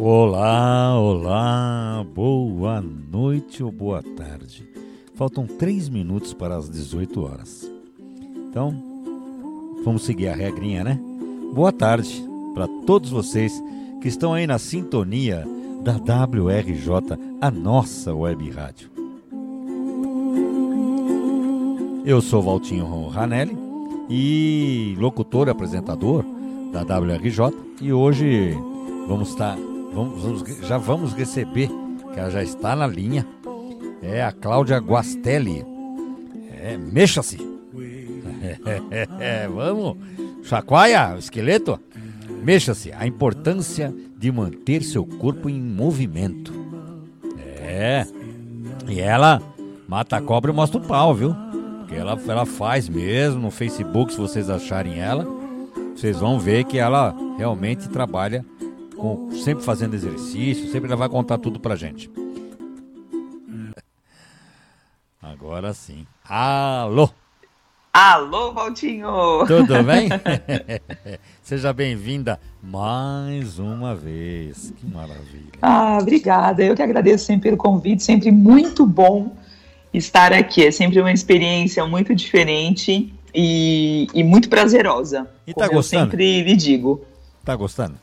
Olá, olá, boa noite ou boa tarde. Faltam três minutos para as 18 horas. Então, vamos seguir a regrinha, né? Boa tarde para todos vocês que estão aí na sintonia da WRJ, a nossa web rádio. Eu sou Valtinho Ranelli e locutor e apresentador da WRJ e hoje vamos estar vamos, vamos, já vamos receber, que ela já está na linha, é a Cláudia Guastelli. É, mexa-se. É, vamos, chacoalha esqueleto. Mexa-se. A importância de manter seu corpo em movimento. É. E ela mata a cobra e mostra o pau, viu? Porque ela, ela faz mesmo no Facebook, se vocês acharem ela. Vocês vão ver que ela realmente trabalha com, sempre fazendo exercício, sempre ela vai contar tudo pra gente. Agora sim. Alô! Alô, Valtinho! Tudo bem? Seja bem-vinda mais uma vez. Que maravilha. Ah, obrigada. Eu que agradeço sempre pelo convite, sempre muito bom estar aqui. É sempre uma experiência muito diferente e, e muito prazerosa. E tá gostando? Eu sempre lhe digo. Tá gostando?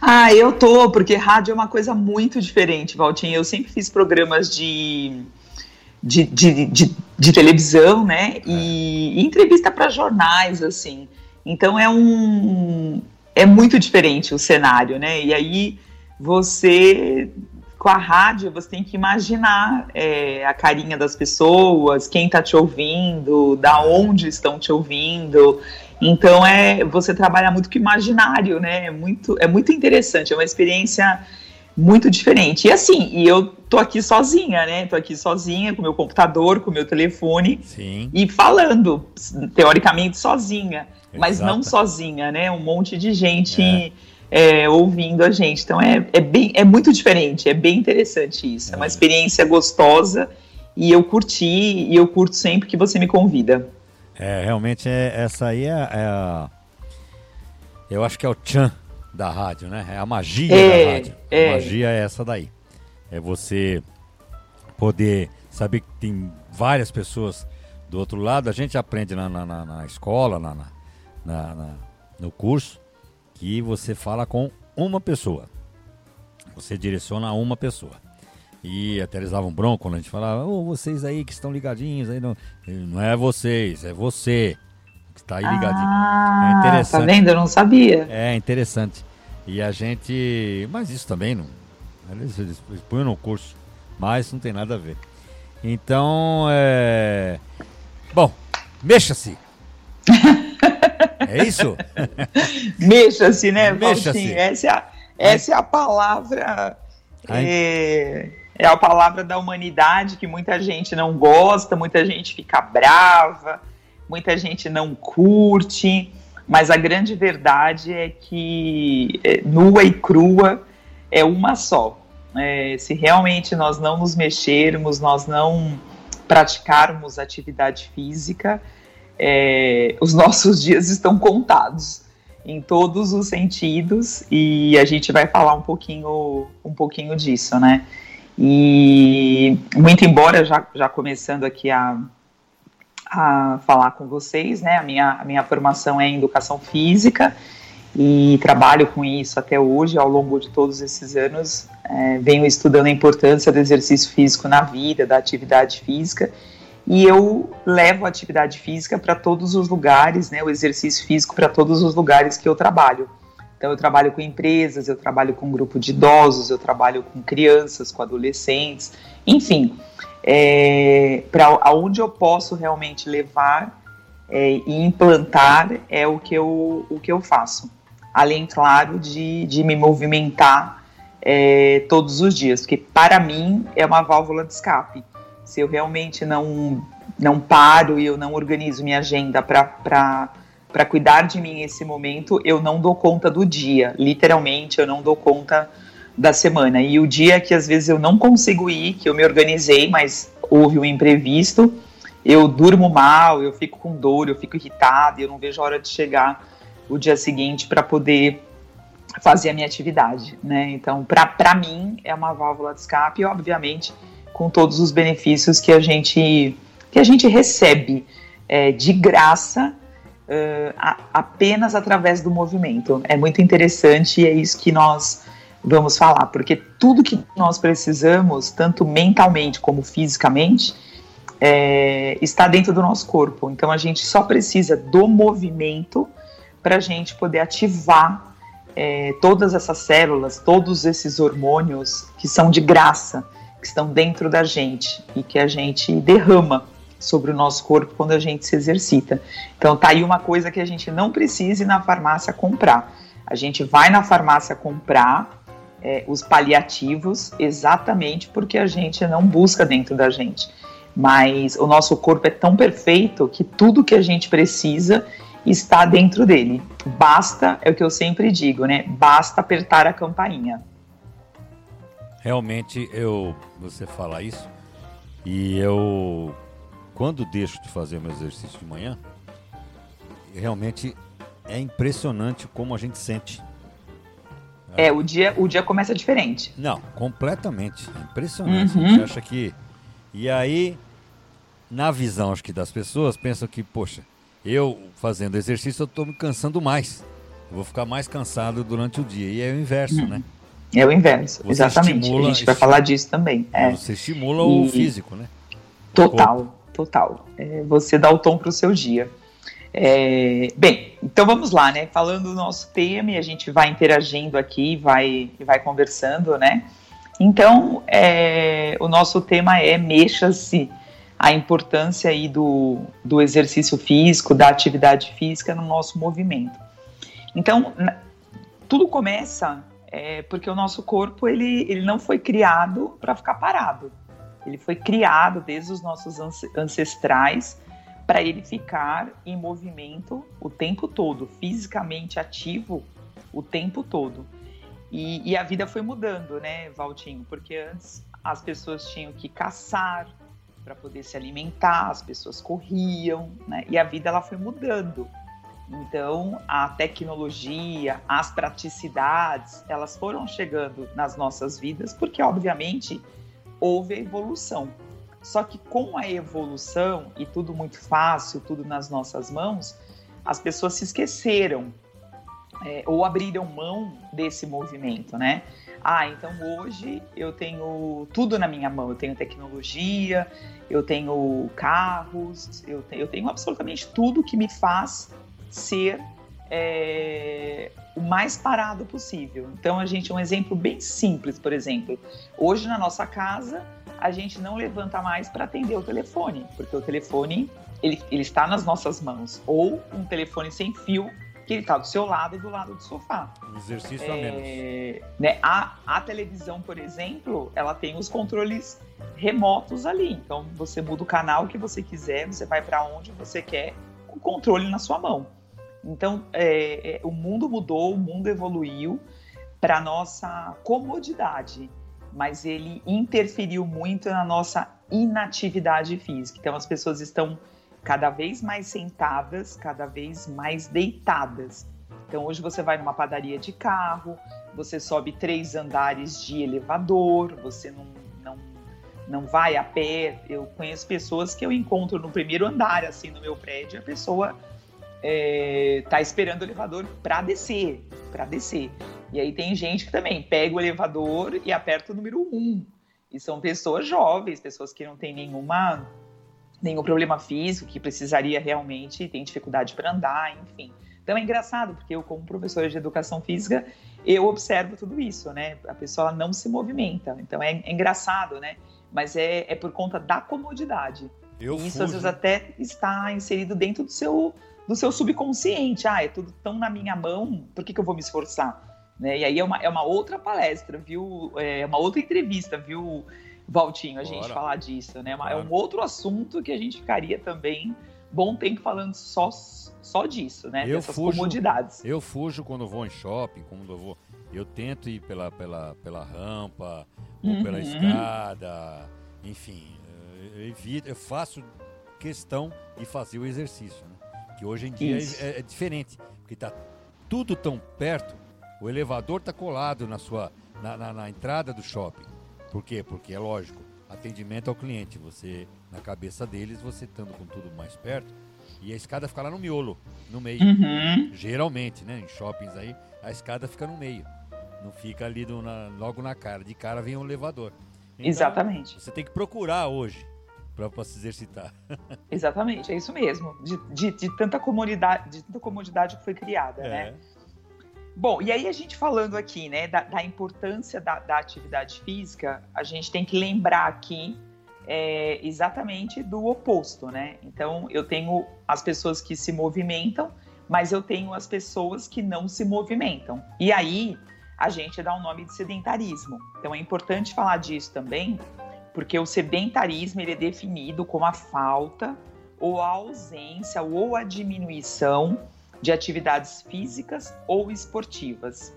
Ah, eu tô, porque rádio é uma coisa muito diferente, Valtinho. Eu sempre fiz programas de, de, de, de, de televisão, né? É. E, e entrevista para jornais, assim. Então é um. É muito diferente o cenário, né? E aí você com a rádio você tem que imaginar é, a carinha das pessoas, quem está te ouvindo, da onde estão te ouvindo. Então é você trabalha muito com imaginário, né? É muito, é muito interessante, é uma experiência muito diferente. E assim, e eu tô aqui sozinha, né? Tô aqui sozinha com meu computador, com meu telefone Sim. e falando, teoricamente sozinha, Exato. mas não sozinha, né? Um monte de gente. É é, ouvindo a gente. Então é, é, bem, é muito diferente, é bem interessante isso. É, é uma experiência gostosa e eu curti e eu curto sempre que você me convida. É, realmente é, essa aí é, é a. Eu acho que é o tchan da rádio, né? É a magia é, da rádio. É. A magia é essa daí. É você poder saber que tem várias pessoas do outro lado. A gente aprende na, na, na, na escola, na, na, no curso que você fala com uma pessoa. Você direciona a uma pessoa. E até eles davam bronco quando a gente falava, oh, vocês aí que estão ligadinhos aí, não, não é vocês, é você que está aí ligadinho. Ah, é interessante. Tá vendo? Eu não sabia. É interessante. E a gente. Mas isso também não. Eles, eles põem no curso, mas não tem nada a ver. Então, é. Bom, mexa-se! É isso? Mexa-se, né, Mexa-se. Essa, é a, essa é a palavra. É, é, a palavra da humanidade que muita gente não gosta, muita gente fica brava, muita gente não curte, mas a grande verdade é que é, nua e crua é uma só. É, se realmente nós não nos mexermos, nós não praticarmos atividade física, é, os nossos dias estão contados em todos os sentidos e a gente vai falar um pouquinho, um pouquinho disso, né? E muito embora já, já começando aqui a, a falar com vocês, né? A minha, a minha formação é em educação física e trabalho com isso até hoje, ao longo de todos esses anos, é, venho estudando a importância do exercício físico na vida, da atividade física e eu levo a atividade física para todos os lugares, né, o exercício físico para todos os lugares que eu trabalho. Então, eu trabalho com empresas, eu trabalho com um grupo de idosos, eu trabalho com crianças, com adolescentes, enfim, é, para aonde eu posso realmente levar é, e implantar é o que eu, o que eu faço. Além, claro, de, de me movimentar é, todos os dias, porque para mim é uma válvula de escape se eu realmente não, não paro e eu não organizo minha agenda para cuidar de mim nesse momento, eu não dou conta do dia. Literalmente, eu não dou conta da semana. E o dia que às vezes eu não consigo ir, que eu me organizei, mas houve um imprevisto, eu durmo mal, eu fico com dor, eu fico irritada, eu não vejo a hora de chegar o dia seguinte para poder fazer a minha atividade, né? Então, para mim, é uma válvula de escape, obviamente, com todos os benefícios que a gente, que a gente recebe é, de graça uh, a, apenas através do movimento. É muito interessante e é isso que nós vamos falar, porque tudo que nós precisamos, tanto mentalmente como fisicamente, é, está dentro do nosso corpo. Então a gente só precisa do movimento para a gente poder ativar é, todas essas células, todos esses hormônios que são de graça, que estão dentro da gente e que a gente derrama sobre o nosso corpo quando a gente se exercita. Então tá aí uma coisa que a gente não precisa ir na farmácia comprar. A gente vai na farmácia comprar é, os paliativos exatamente porque a gente não busca dentro da gente. Mas o nosso corpo é tão perfeito que tudo que a gente precisa está dentro dele. Basta, é o que eu sempre digo, né? Basta apertar a campainha. Realmente eu você fala isso e eu quando deixo de fazer meu exercício de manhã, realmente é impressionante como a gente sente. É, o dia, o dia começa diferente. Não, completamente. É impressionante. Uhum. A gente acha que. E aí, na visão, acho que das pessoas, pensam que, poxa, eu fazendo exercício, eu estou me cansando mais. Eu vou ficar mais cansado durante o dia. E é o inverso, uhum. né? É o inverso, você exatamente. Estimula, a gente vai falar disso também. É. Você estimula e... o físico, né? Total total. É, você dá o tom para o seu dia. É, bem, então vamos lá, né? Falando do nosso tema, e a gente vai interagindo aqui, vai, vai conversando, né? Então, é, o nosso tema é mexa-se a importância aí do, do exercício físico, da atividade física no nosso movimento. Então, tudo começa é, porque o nosso corpo ele, ele não foi criado para ficar parado. Ele foi criado desde os nossos ancestrais para ele ficar em movimento o tempo todo, fisicamente ativo o tempo todo. E, e, a vida foi mudando, né, Valtinho? Porque antes as pessoas tinham que caçar para poder se alimentar, as pessoas corriam, né? E a vida ela foi mudando. Então, a tecnologia, as praticidades, elas foram chegando nas nossas vidas, porque obviamente houve a evolução. Só que com a evolução e tudo muito fácil, tudo nas nossas mãos, as pessoas se esqueceram é, ou abriram mão desse movimento, né? Ah, então hoje eu tenho tudo na minha mão. Eu tenho tecnologia, eu tenho carros, eu tenho, eu tenho absolutamente tudo que me faz ser é, o mais parado possível. Então, a gente, um exemplo bem simples, por exemplo, hoje na nossa casa, a gente não levanta mais para atender o telefone, porque o telefone ele, ele está nas nossas mãos, ou um telefone sem fio que ele está do seu lado, do lado do sofá. Um exercício é, a menos. Né, a, a televisão, por exemplo, ela tem os controles remotos ali. Então, você muda o canal que você quiser, você vai para onde você quer, com o controle na sua mão. Então, é, é, o mundo mudou, o mundo evoluiu para nossa comodidade, mas ele interferiu muito na nossa inatividade física. Então, as pessoas estão cada vez mais sentadas, cada vez mais deitadas. Então, hoje você vai numa padaria de carro, você sobe três andares de elevador, você não, não, não vai a pé. Eu conheço pessoas que eu encontro no primeiro andar, assim, no meu prédio, a pessoa é, tá esperando o elevador para descer, para descer. E aí tem gente que também pega o elevador e aperta o número 1. E são pessoas jovens, pessoas que não têm nenhuma nenhum problema físico, que precisaria realmente, tem dificuldade para andar, enfim. Então é engraçado, porque eu, como professora de educação física, eu observo tudo isso, né? A pessoa não se movimenta. Então é, é engraçado, né? Mas é, é por conta da comodidade. Eu e isso fujo. às vezes até está inserido dentro do seu do seu subconsciente. Ah, é tudo tão na minha mão, por que, que eu vou me esforçar? Né? E aí é uma, é uma outra palestra, viu? É uma outra entrevista, viu, Valtinho, a Bora. gente falar disso, né? É um outro assunto que a gente ficaria também bom tempo falando só, só disso, né? Eu Dessas fujo, comodidades. Eu fujo quando vou em shopping, quando eu vou. Eu tento ir pela, pela, pela rampa, ou uhum. pela escada, enfim. Eu, evito, eu faço questão de fazer o exercício, né? Que hoje em dia é, é, diferente, porque está tudo tão perto O elevador está colado na sua na, na, na, entrada do shopping. Por quê? Porque é lógico, atendimento ao cliente. Você, na cabeça deles, você estando com tudo mais perto, e a escada fica lá no miolo, no meio. Uhum. Geralmente, né? Em shoppings aí, a escada fica no meio. Não fica ali do, na, logo na cara. De cara vem o um elevador. Então, Exatamente. Você tem que procurar hoje para se exercitar. Exatamente, é isso mesmo. De, de, de, tanta comodidade, de tanta comodidade que foi criada, né? é. né? Bom, e aí a gente falando aqui, né, da, da importância da, da, atividade física, a gente tem que lembrar aqui é, exatamente do oposto, né? Então, eu tenho as pessoas que se movimentam, mas eu tenho as pessoas que não se movimentam. E aí a gente dá o um nome de sedentarismo. Então, é importante falar disso também, porque o sedentarismo ele é definido como a falta ou a ausência ou a diminuição de atividades físicas ou esportivas.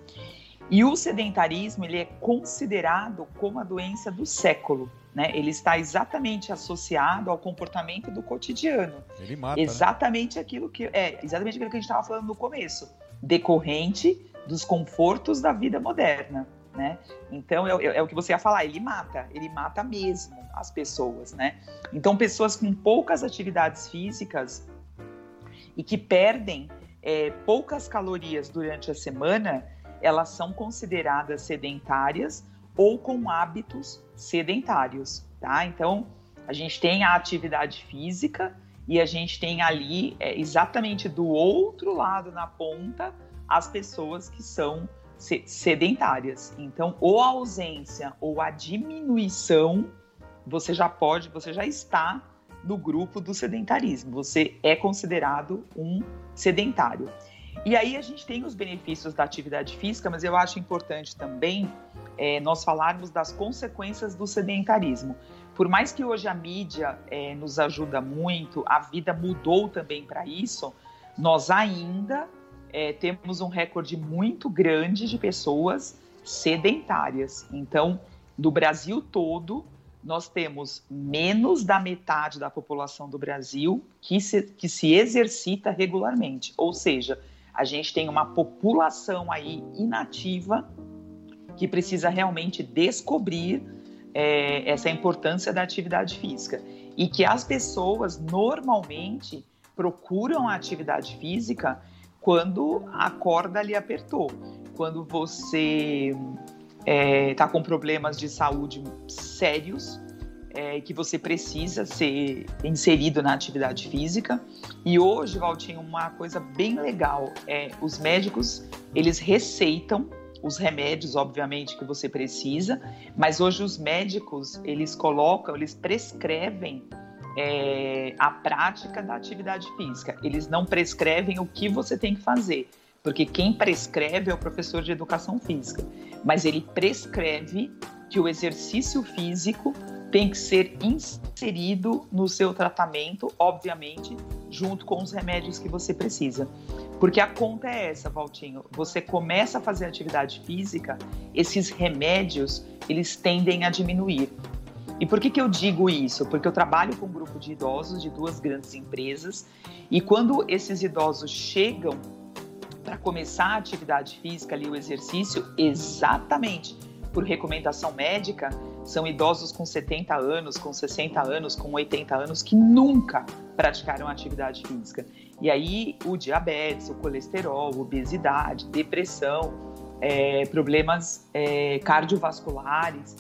E o sedentarismo ele é considerado como a doença do século. Né? Ele está exatamente associado ao comportamento do cotidiano. Ele mata, né? exatamente né? aquilo que é exatamente aquilo que a gente estava falando no começo, decorrente dos confortos da vida moderna. Né? Então é, é, é, o que você ia falar, ele mata, ele mata mesmo as pessoas, né? Então pessoas com poucas atividades físicas e que perdem é, poucas calorias durante a semana, elas são consideradas sedentárias ou com hábitos sedentários, tá? Então, a gente tem a atividade física e a gente tem ali, é, exatamente do outro lado na ponta, as pessoas que são sedentárias. Então, ou a ausência ou a diminuição, você já pode, você já está no grupo do sedentarismo. Você é considerado um sedentário. E aí a gente tem os benefícios da atividade física, mas eu acho importante também é, nós falarmos das consequências do sedentarismo. Por mais que hoje a mídia é, nos ajuda muito, a vida mudou também para isso, nós ainda é, temos um recorde muito grande de pessoas sedentárias. Então, no Brasil todo, nós temos menos da metade da população do Brasil que se, que se exercita regularmente. Ou seja, a gente tem uma população aí inativa que precisa realmente descobrir é, essa importância da atividade física. E que as pessoas normalmente procuram a atividade física quando a corda lhe apertou. Quando você está é, tá com problemas de saúde sérios é, que você precisa ser inserido na atividade física. E hoje, Valtinho, uma coisa bem legal é os médicos eles receitam os remédios, obviamente, que você precisa, mas hoje os médicos eles colocam, eles prescrevem é, a prática da atividade física. Eles não prescrevem o que você tem que fazer, porque quem prescreve é o professor de educação física mas ele prescreve que o exercício físico tem que ser inserido no seu tratamento, obviamente, junto com os remédios que você precisa. Porque a conta é essa, Valtinho. Você começa a fazer atividade física, esses remédios, eles tendem a diminuir. E por que, que eu digo isso? Porque eu trabalho com um grupo de idosos de duas grandes empresas e quando esses idosos chegam para começar a atividade física ali, o exercício, exatamente por recomendação médica, são idosos com 70 anos, com 60 anos, com 80 anos que nunca praticaram atividade física. E aí o diabetes, o colesterol, obesidade, depressão, é, problemas é, cardiovasculares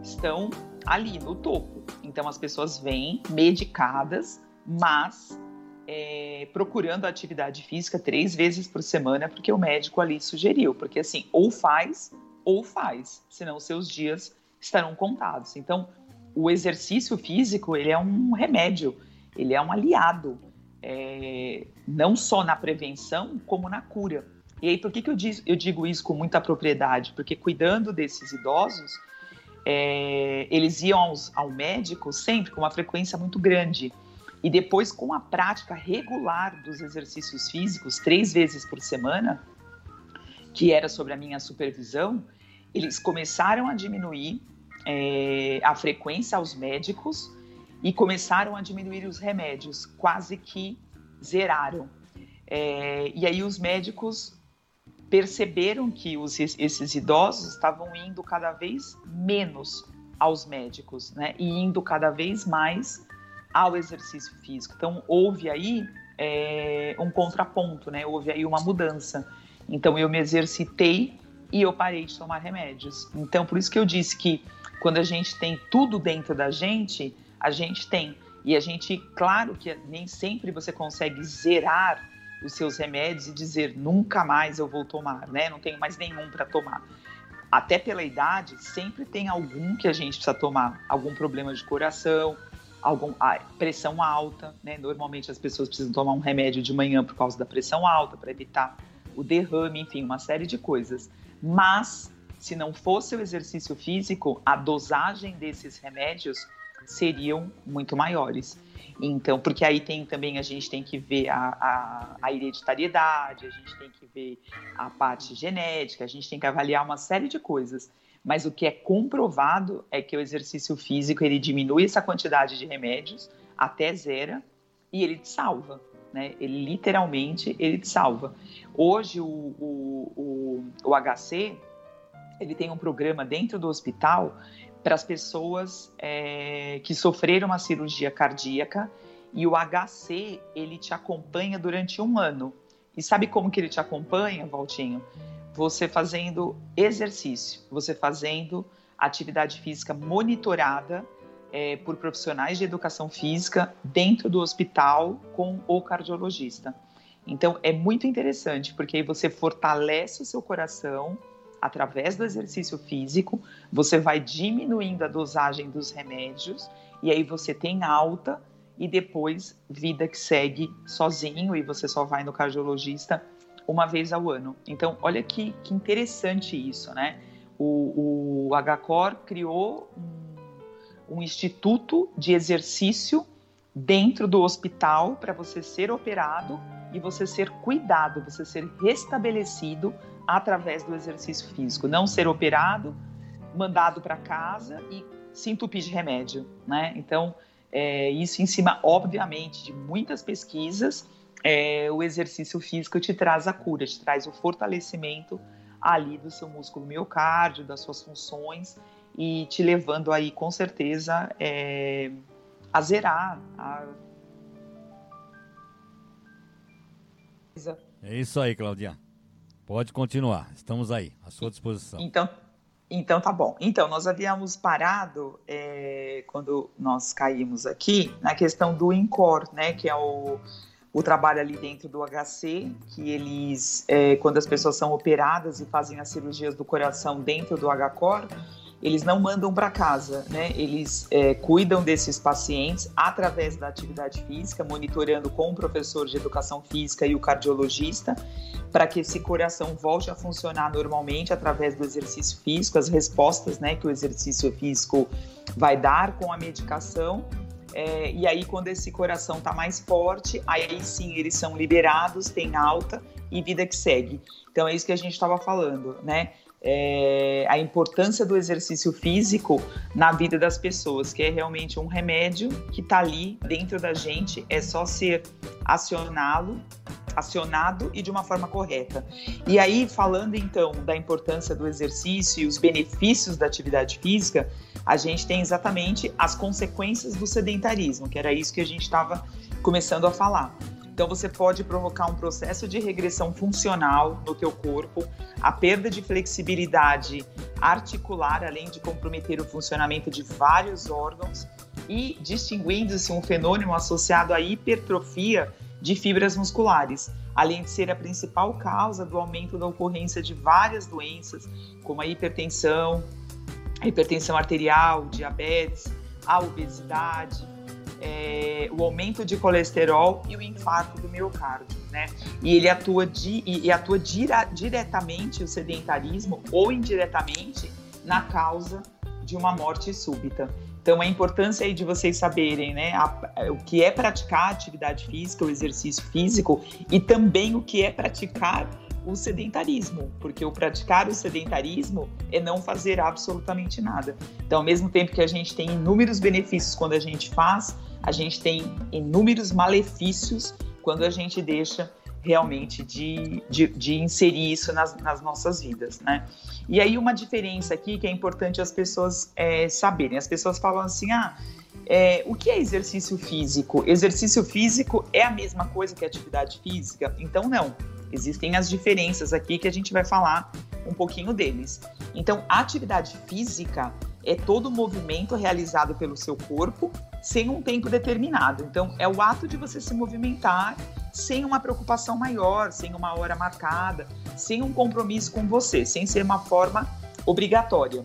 estão ali no topo. Então as pessoas vêm medicadas, mas é, procurando atividade física três vezes por semana, porque o médico ali sugeriu. Porque assim, ou faz ou faz, senão seus dias estarão contados. Então, o exercício físico ele é um remédio, ele é um aliado, é, não só na prevenção, como na cura. E aí, por que, que eu, diz, eu digo isso com muita propriedade? Porque cuidando desses idosos, é, eles iam aos, ao médico sempre com uma frequência muito grande. E depois, com a prática regular dos exercícios físicos, três vezes por semana, que era sobre a minha supervisão, eles começaram a diminuir é, a frequência aos médicos e começaram a diminuir os remédios, quase que zeraram. É, e aí os médicos perceberam que os, esses idosos estavam indo cada vez menos aos médicos, né? E indo cada vez mais ao exercício físico. Então, houve aí é, um contraponto, né? Houve aí uma mudança. Então, eu me exercitei e eu parei de tomar remédios. Então, por isso que eu disse que quando a gente tem tudo dentro da gente, a gente tem. E a gente, claro que nem sempre você consegue zerar os seus remédios e dizer nunca mais eu vou tomar, né? Não tenho mais nenhum para tomar. Até pela idade, sempre tem algum que a gente precisa tomar, algum problema de coração, algum pressão alta, né? Normalmente as pessoas precisam tomar um remédio de manhã por causa da pressão alta para evitar o derrame, enfim, uma série de coisas. Mas se não fosse o exercício físico, a dosagem desses remédios seriam muito maiores. Então, porque aí tem também a gente tem que ver a, a, a, hereditariedade, a gente tem que ver a parte genética, a gente tem que avaliar uma série de coisas. Mas o que é comprovado é que o exercício físico ele diminui essa quantidade de remédios até zero e ele te salva. Né? Ele literalmente ele te salva. Hoje o, o, o, o HC ele tem um programa dentro do hospital para as pessoas é, que sofreram uma cirurgia cardíaca e o HC ele te acompanha durante um ano. E sabe como que ele te acompanha, Valtinho? Você fazendo exercício, você fazendo atividade física monitorada é, por profissionais de educação física dentro do hospital com o cardiologista. Então é muito interessante porque aí você fortalece o seu coração através do exercício físico, você vai diminuindo a dosagem dos remédios e aí você tem alta e depois vida que segue sozinho e você só vai no cardiologista uma vez ao ano. Então, olha que, que interessante isso, né? O, o HCOR criou um, um instituto de exercício dentro do hospital para você ser operado e você ser cuidado, você ser restabelecido através do exercício físico, não ser operado, mandado para casa e se entupir de remédio, né? Então, é, isso em cima, obviamente, de muitas pesquisas, é, o exercício físico te traz a cura, te traz o fortalecimento ali do seu músculo miocárdio, das suas funções e te levando aí, com certeza, é, a zerar, a... É isso aí, Claudia. Pode continuar, estamos aí, à sua disposição. Então, então tá bom. Então, nós havíamos parado, é, quando nós caímos aqui, na questão do INCOR, né, que é o, o trabalho ali dentro do HC, que eles, é, quando as pessoas são operadas e fazem as cirurgias do coração dentro do HCOR, eles não mandam para casa, né? Eles é, cuidam desses pacientes através da atividade física, monitorando com o professor de educação física e o cardiologista, para que esse coração volte a funcionar normalmente através do exercício físico, as respostas, né, que o exercício físico vai dar com a medicação. É, e aí, quando esse coração está mais forte, aí sim eles são liberados, tem alta e vida que segue. Então é isso que a gente estava falando, né? É, a importância do exercício físico na vida das pessoas, que é realmente um remédio que está ali dentro da gente, é só ser acioná-lo, acionado e de uma forma correta. E aí, falando então da importância do exercício e os benefícios da atividade física, a gente tem exatamente as consequências do sedentarismo, que era isso que a gente estava começando a falar. Então você pode provocar um processo de regressão funcional no teu corpo, a perda de flexibilidade articular, além de comprometer o funcionamento de vários órgãos e distinguindo-se um fenômeno associado à hipertrofia de fibras musculares, além de ser a principal causa do aumento da ocorrência de várias doenças, como a hipertensão, a hipertensão arterial, diabetes, a obesidade, é, o aumento de colesterol e o infarto do miocárdio, né? E ele atua, di, e, atua dira, diretamente o sedentarismo ou indiretamente na causa de uma morte súbita. Então, a importância aí de vocês saberem, né, a, o que é praticar atividade física, o exercício físico e também o que é praticar o sedentarismo, porque o praticar o sedentarismo é não fazer absolutamente nada. Então, ao mesmo tempo que a gente tem inúmeros benefícios quando a gente faz, a gente tem inúmeros malefícios quando a gente deixa realmente de, de, de inserir isso nas, nas, nossas vidas, né? E aí uma diferença aqui que é importante as pessoas é, saberem. As pessoas falam assim, ah, é, o que é exercício físico? Exercício físico é a mesma coisa que atividade física? Então não. Existem as diferenças aqui que a gente vai falar um pouquinho deles. Então, a atividade física é todo movimento realizado pelo seu corpo sem um tempo determinado. Então, é o ato de você se movimentar sem uma preocupação maior, sem uma hora marcada, sem um compromisso com você, sem ser uma forma obrigatória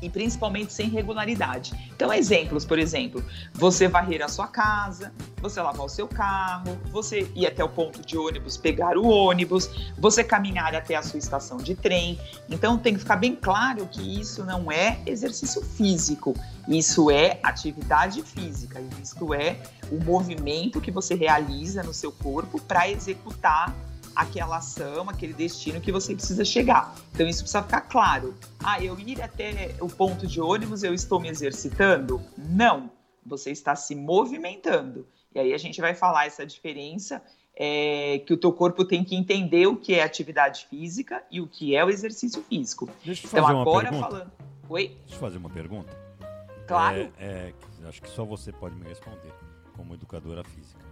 e principalmente sem regularidade. Então, exemplos, por exemplo, você varrer a sua casa, você lavar o seu carro, você ir até o ponto de ônibus, pegar o ônibus, você caminhar até a sua estação de trem. Então, tem que ficar bem claro que isso não é exercício físico, isso é atividade física, isso é o movimento que você realiza no seu corpo para executar aquela ação, aquele destino que você precisa chegar. Então isso precisa ficar claro. Ah, eu ir até o ponto de ônibus, eu estou me exercitando? Não, você está se movimentando. E aí a gente vai falar essa diferença é, que o teu corpo tem que entender o que é atividade física e o que é o exercício físico. Deixa eu então, fazer então, agora pergunta. falando. Oi? Deixa eu fazer uma pergunta. Claro. É, é, acho que só você pode me responder, como educadora física.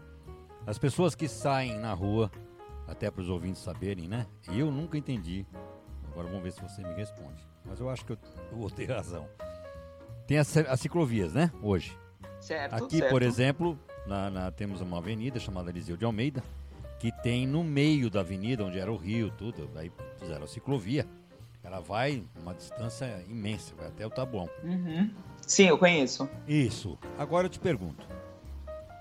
As pessoas que saem na rua até para os ouvintes saberem, né? Eu nunca entendi. Agora vamos ver se você me responde. Mas eu acho que eu, eu vou ter razão. Tem as, as ciclovias, né? Hoje. Certo. Aqui, certo. por exemplo, na, na, temos uma avenida chamada Eliseu de Almeida, que tem no meio da avenida, onde era o rio, tudo, aí fizeram a ciclovia. Ela vai uma distância imensa, vai até o Tabuão. Uhum. Sim, eu conheço. Isso. Agora eu te pergunto.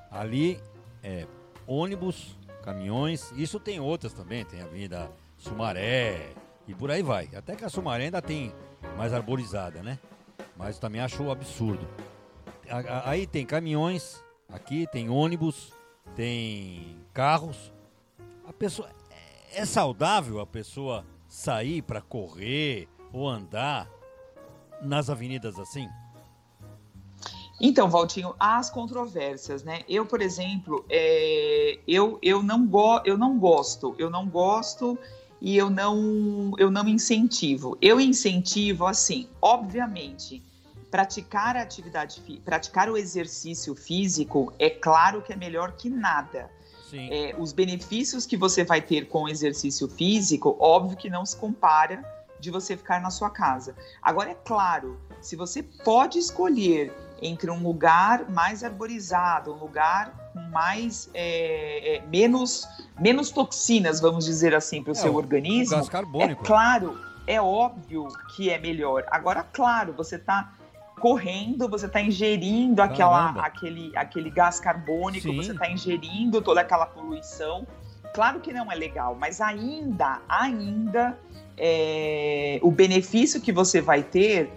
Ali é ônibus caminhões. Isso tem outras também, tem a Avenida Sumaré e por aí vai. Até que a Sumaré ainda tem mais arborizada, né? Mas também acho absurdo. Aí tem caminhões, aqui tem ônibus, tem carros. A pessoa é saudável a pessoa sair para correr ou andar nas avenidas assim? Então, Valtinho, as controvérsias, né? Eu, por exemplo, é, eu, eu, não go, eu não gosto, eu não gosto e eu não, eu não incentivo. Eu incentivo, assim, obviamente, praticar a atividade, praticar o exercício físico, é claro que é melhor que nada. É, os benefícios que você vai ter com o exercício físico, óbvio que não se compara de você ficar na sua casa. Agora, é claro, se você pode escolher entre um lugar mais arborizado, um lugar com mais é, é, menos menos toxinas, vamos dizer assim, para o é, seu organismo. Gás carbônico. É claro, é óbvio que é melhor. Agora, claro, você está correndo, você está ingerindo aquela, aquele, aquele gás carbônico, Sim. você está ingerindo toda aquela poluição. Claro que não é legal, mas ainda, ainda, é, o benefício que você vai ter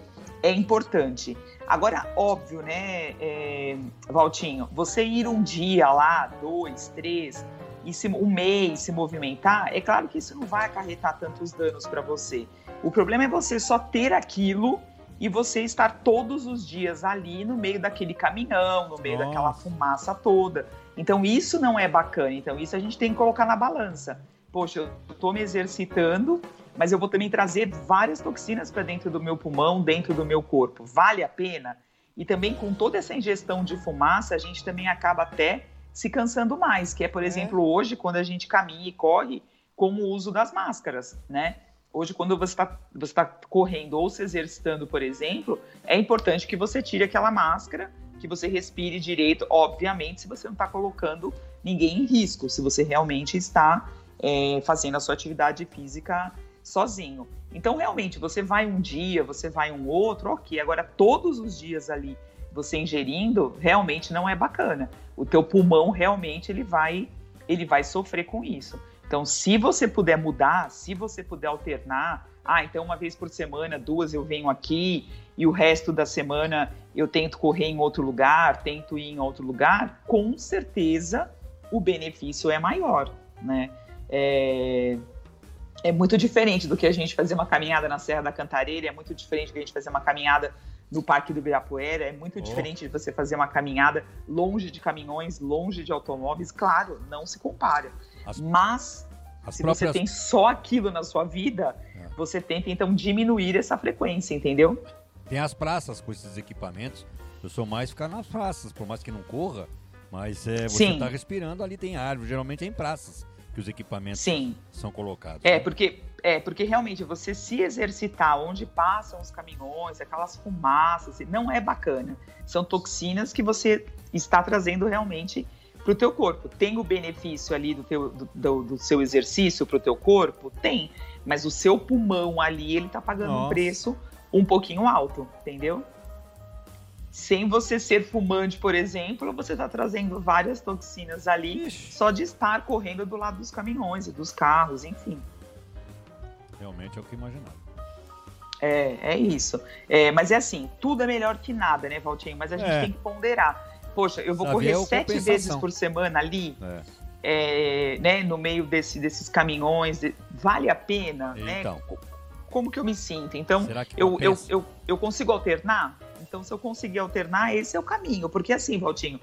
é importante. Agora, óbvio, né, é, Valtinho, você ir um dia lá, dois, três, e se, um mês se movimentar, é claro que isso não vai acarretar tantos danos para você. O problema é você só ter aquilo e você estar todos os dias ali no meio daquele caminhão, no meio Nossa. daquela fumaça toda. Então isso não é bacana. Então isso a gente tem que colocar na balança. Poxa, eu estou me exercitando, mas eu vou também trazer várias toxinas para dentro do meu pulmão, dentro do meu corpo. Vale a pena? E também com toda essa ingestão de fumaça, a gente também acaba até se cansando mais, que é, por é. exemplo, hoje, quando a gente caminha e corre, com o uso das máscaras, né? Hoje, quando você está você tá correndo ou se exercitando, por exemplo, é importante que você tire aquela máscara, que você respire direito, obviamente, se você não está colocando ninguém em risco, se você realmente está é, fazendo a sua atividade física sozinho. Então, realmente, você vai um dia, você vai um outro, ok. Agora, todos os dias ali, você ingerindo, realmente não é bacana. O teu pulmão, realmente, ele vai, ele vai sofrer com isso. Então, se você puder mudar, se você puder alternar, ah, então uma vez por semana, duas eu venho aqui e o resto da semana eu tento correr em outro lugar, tento ir em outro lugar, com certeza o benefício é maior, né? É, é muito diferente do que a gente fazer uma caminhada na Serra da Cantareira, é muito diferente do que a gente fazer uma caminhada no Parque do Ibirapuera, é muito oh. diferente de você fazer uma caminhada longe de caminhões, longe de automóveis, claro, não se compara. As, Mas as se próprias... você tem só aquilo na sua vida, é. você tenta então diminuir essa frequência, entendeu? Tem as praças com esses equipamentos. Eu sou mais ficar nas praças, por mais que não corra, mas é, você está respirando ali tem árvore, geralmente é em praças que os equipamentos Sim. são colocados. É, né? porque é, porque realmente você se exercitar onde passam os caminhões, aquelas fumaças, não é bacana. São toxinas que você está trazendo realmente para o teu corpo. Tem o benefício ali do, teu, do, do, do seu exercício para o teu corpo? Tem. Mas o seu pulmão ali, ele está pagando Nossa. um preço um pouquinho alto, entendeu? Sem você ser fumante, por exemplo, você está trazendo várias toxinas ali Ixi. só de estar correndo do lado dos caminhões e dos carros, enfim. Realmente é o que imaginava. É, é isso. É, mas é assim, tudo é melhor que nada, né, Valtinho? Mas a gente é. tem que ponderar. Poxa, eu vou correr é sete vezes por semana ali, é. é. né, no meio desse, desses caminhões. De... Vale a pena, né? então. né? Como que eu me sinto? Então, eu, eu, eu, eu consigo alternar? Então, se eu conseguir alternar, esse é o caminho. Porque assim, Valtinho,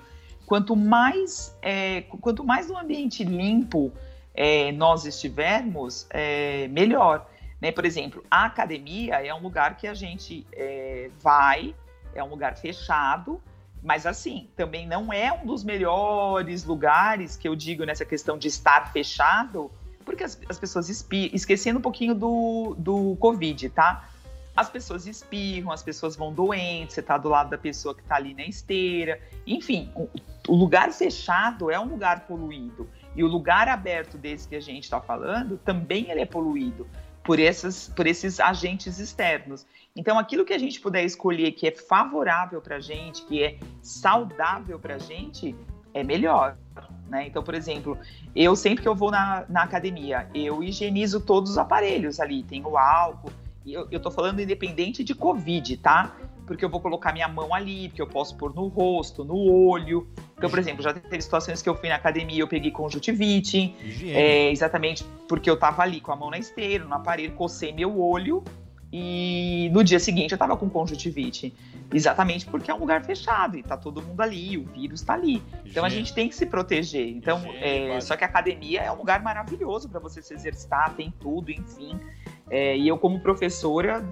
quanto mais, é, quanto mais no ambiente limpo é, nós estivermos, é, melhor. Né? Por exemplo, a academia é um lugar que a gente é, vai, é um lugar fechado, mas assim, também não é um dos melhores lugares que eu digo nessa questão de estar fechado, porque as, as pessoas esquecendo um pouquinho do, do Covid, tá? As pessoas espirram, as pessoas vão doentes, você tá do lado da pessoa que tá ali na esteira. Enfim, o, o lugar fechado é um lugar poluído. E o lugar aberto desse que a gente está falando também ele é poluído por, essas, por esses agentes externos. Então, aquilo que a gente puder escolher que é favorável para a gente, que é saudável para a gente, é melhor. Né? Então, por exemplo, eu sempre que eu vou na, na academia, eu higienizo todos os aparelhos ali, tem o álcool, eu, eu tô falando independente de Covid, tá? Porque eu vou colocar minha mão ali, porque eu posso pôr no rosto, no olho. Então, por exemplo, já teve situações que eu fui na academia, eu peguei conjuntivite, é, exatamente porque eu tava ali com a mão na esteira, no aparelho, cocei meu olho e no dia seguinte eu tava com conjuntivite. Exatamente porque é um lugar fechado e tá todo mundo ali, o vírus tá ali. Então a gente tem que se proteger. Então, é, só que a academia é um lugar maravilhoso para você se exercitar, tem tudo, enfim. É, e eu, como professora,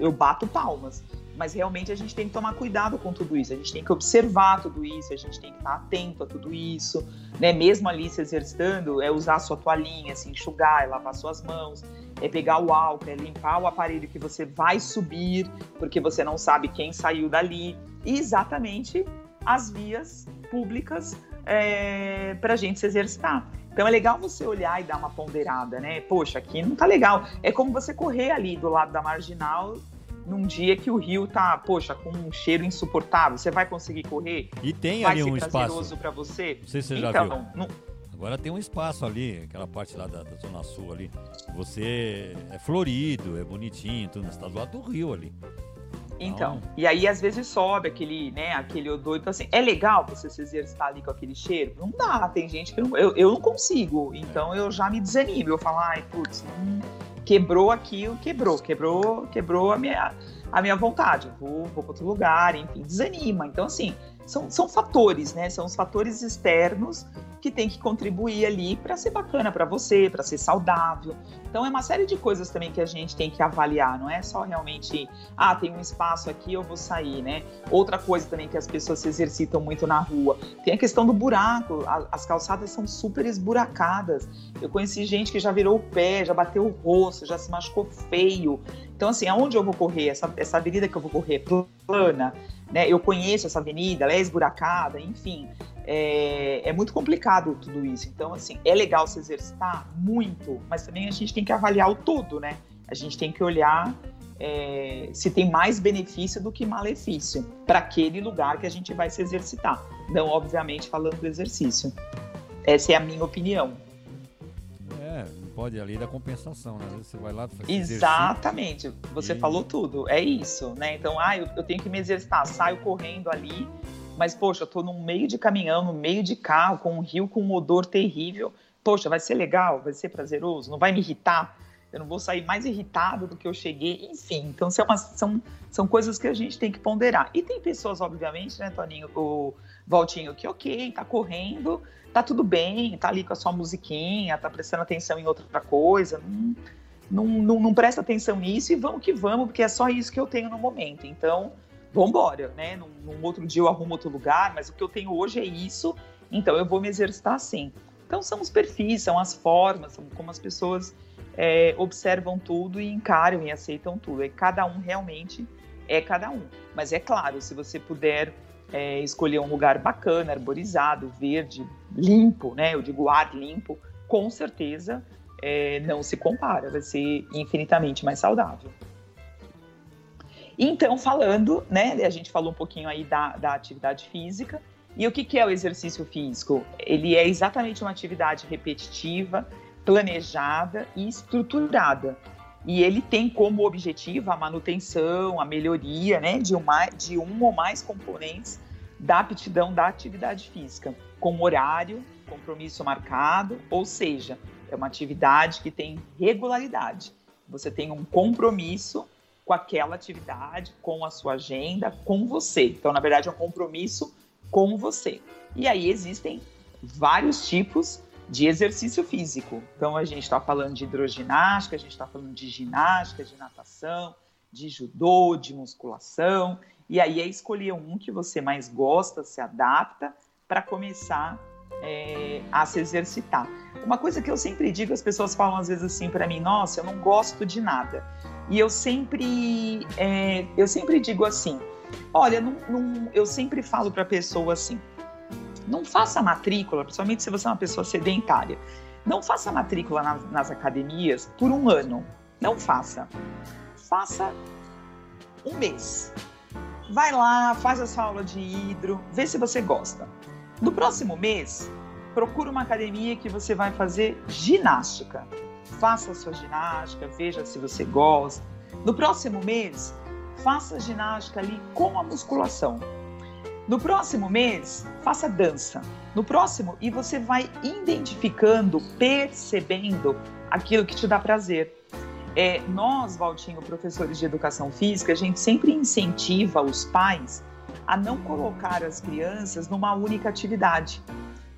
eu bato palmas. Mas realmente a gente tem que tomar cuidado com tudo isso, a gente tem que observar tudo isso, a gente tem que estar atento a tudo isso, né? Mesmo ali se exercitando, é usar a sua toalhinha, se enxugar, é lavar suas mãos, é pegar o álcool, é limpar o aparelho que você vai subir, porque você não sabe quem saiu dali. E exatamente as vias públicas é, para a gente se exercitar. Então é legal você olhar e dar uma ponderada, né? Poxa, aqui não tá legal. É como você correr ali do lado da marginal num dia que o rio tá, poxa, com um cheiro insuportável. Você vai conseguir correr? E tem vai ali um espaço para você? Não sei se você então, já viu. Não... Agora tem um espaço ali, aquela parte lá da, da, zona sul ali. Você é florido, é bonitinho, tudo, você tá do lado do rio ali. Então, e aí às vezes sobe aquele, né, aquele odor. Então, assim, é legal você se exercitar ali com aquele cheiro? Não dá, tem gente que não, eu, eu não consigo. Então eu já me desanimo. Eu falo, ai, putz, hum, quebrou aquilo, quebrou, quebrou, quebrou a minha, a minha vontade. Eu vou, vou para outro lugar, enfim, desanima. Então, assim, são, são fatores, né? São os fatores externos que tem que contribuir ali para ser bacana para você, para ser saudável. Então é uma série de coisas também que a gente tem que avaliar, não é só realmente, ah, tem um espaço aqui, eu vou sair, né? Outra coisa também que as pessoas se exercitam muito na rua, tem a questão do buraco, as calçadas são super esburacadas. Eu conheci gente que já virou o pé, já bateu o rosto, já se machucou feio. Então assim, aonde eu vou correr? Essa, essa avenida que eu vou correr plana, né? Eu conheço essa avenida, ela é esburacada, enfim é, é, muito complicado tudo isso. Então, assim, é legal se exercitar muito, mas também a gente tem que avaliar o todo, né? A gente tem que olhar é, se tem mais benefício do que malefício para aquele lugar que a gente vai se exercitar. Não, obviamente, falando do exercício. Essa é a minha opinião. É, pode ali da compensação, né? Você vai lá Exatamente. Você e... falou tudo. É isso, né? Então, ah, eu, eu tenho que me exercitar, saio correndo ali mas, poxa, eu tô no meio de caminhão, no meio de carro, com um rio com um odor terrível. Poxa, vai ser legal, vai ser prazeroso, não vai me irritar. eu não vou sair mais irritado do que eu cheguei, enfim. Então, são, são, são coisas que a gente tem que ponderar. E tem pessoas, obviamente, né, Toninho, o Valtinho, que ok, tá correndo, tá tudo bem, tá ali com a sua musiquinha, tá prestando atenção em outra coisa, não, não, não, não presta atenção nisso e vamos que vamos, porque é só isso que eu tenho no momento. Então, vambora, né? Num, num outro dia eu arrumo outro lugar, mas o que eu tenho hoje é isso, então eu vou me exercitar assim. Então, são os perfis, são as formas, são como as pessoas é, observam tudo e encaram e aceitam tudo. E cada um realmente é cada um. Mas é claro, se você puder é, escolher um lugar bacana, arborizado, verde, limpo, né? Eu digo ar limpo, com certeza é, não se compara, vai ser infinitamente mais saudável. Então, falando, né? A gente falou um pouquinho aí da, da atividade física. E o que, que é o exercício físico? Ele é exatamente uma atividade repetitiva, planejada e estruturada. E ele tem como objetivo a manutenção, a melhoria né, de, uma, de um ou mais componentes da aptidão da atividade física, com horário, compromisso marcado, ou seja, é uma atividade que tem regularidade. Você tem um compromisso com aquela atividade, com a sua agenda, com você. Então, na verdade, é um compromisso com você. E aí existem vários tipos de exercício físico. Então a gente está falando de hidroginástica, a gente está falando de ginástica, de natação, de judô, de musculação. E aí é escolher um que você mais gosta, se adapta, para começar é, a se exercitar. Uma coisa que eu sempre digo, as pessoas falam às vezes assim para mim, nossa, eu não gosto de nada. E eu sempre, é, eu sempre digo assim, olha, não, não, eu sempre falo para a pessoa assim, não faça matrícula, principalmente se você é uma pessoa sedentária. Não faça matrícula nas, academias por um ano. Não faça. Faça um mês. Vai lá, faz a sua aula de hidro, vê se você gosta. No próximo mês, procura uma academia que você vai fazer ginástica. Faça a sua ginástica, veja se você gosta. No próximo mês, faça ginástica ali com a musculação. No próximo mês, faça dança. No próximo, e você vai identificando, percebendo aquilo que te dá prazer. É, nós, Valtinho, professores de educação física, a gente sempre incentiva os pais a não colocar as crianças numa única atividade.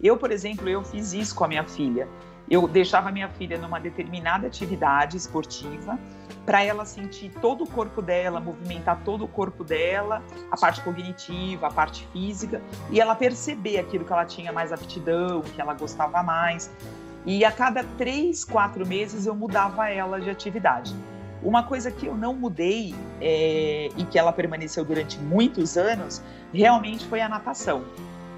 Eu, por exemplo, eu fiz isso com a minha filha. Eu deixava minha filha numa determinada atividade esportiva para ela sentir todo o corpo dela, movimentar todo o corpo dela, a parte cognitiva, a parte física, e ela perceber aquilo que ela tinha mais aptidão, que ela gostava mais. E a cada três, quatro meses eu mudava ela de atividade. Uma coisa que eu não mudei é, e que ela permaneceu durante muitos anos realmente foi a natação.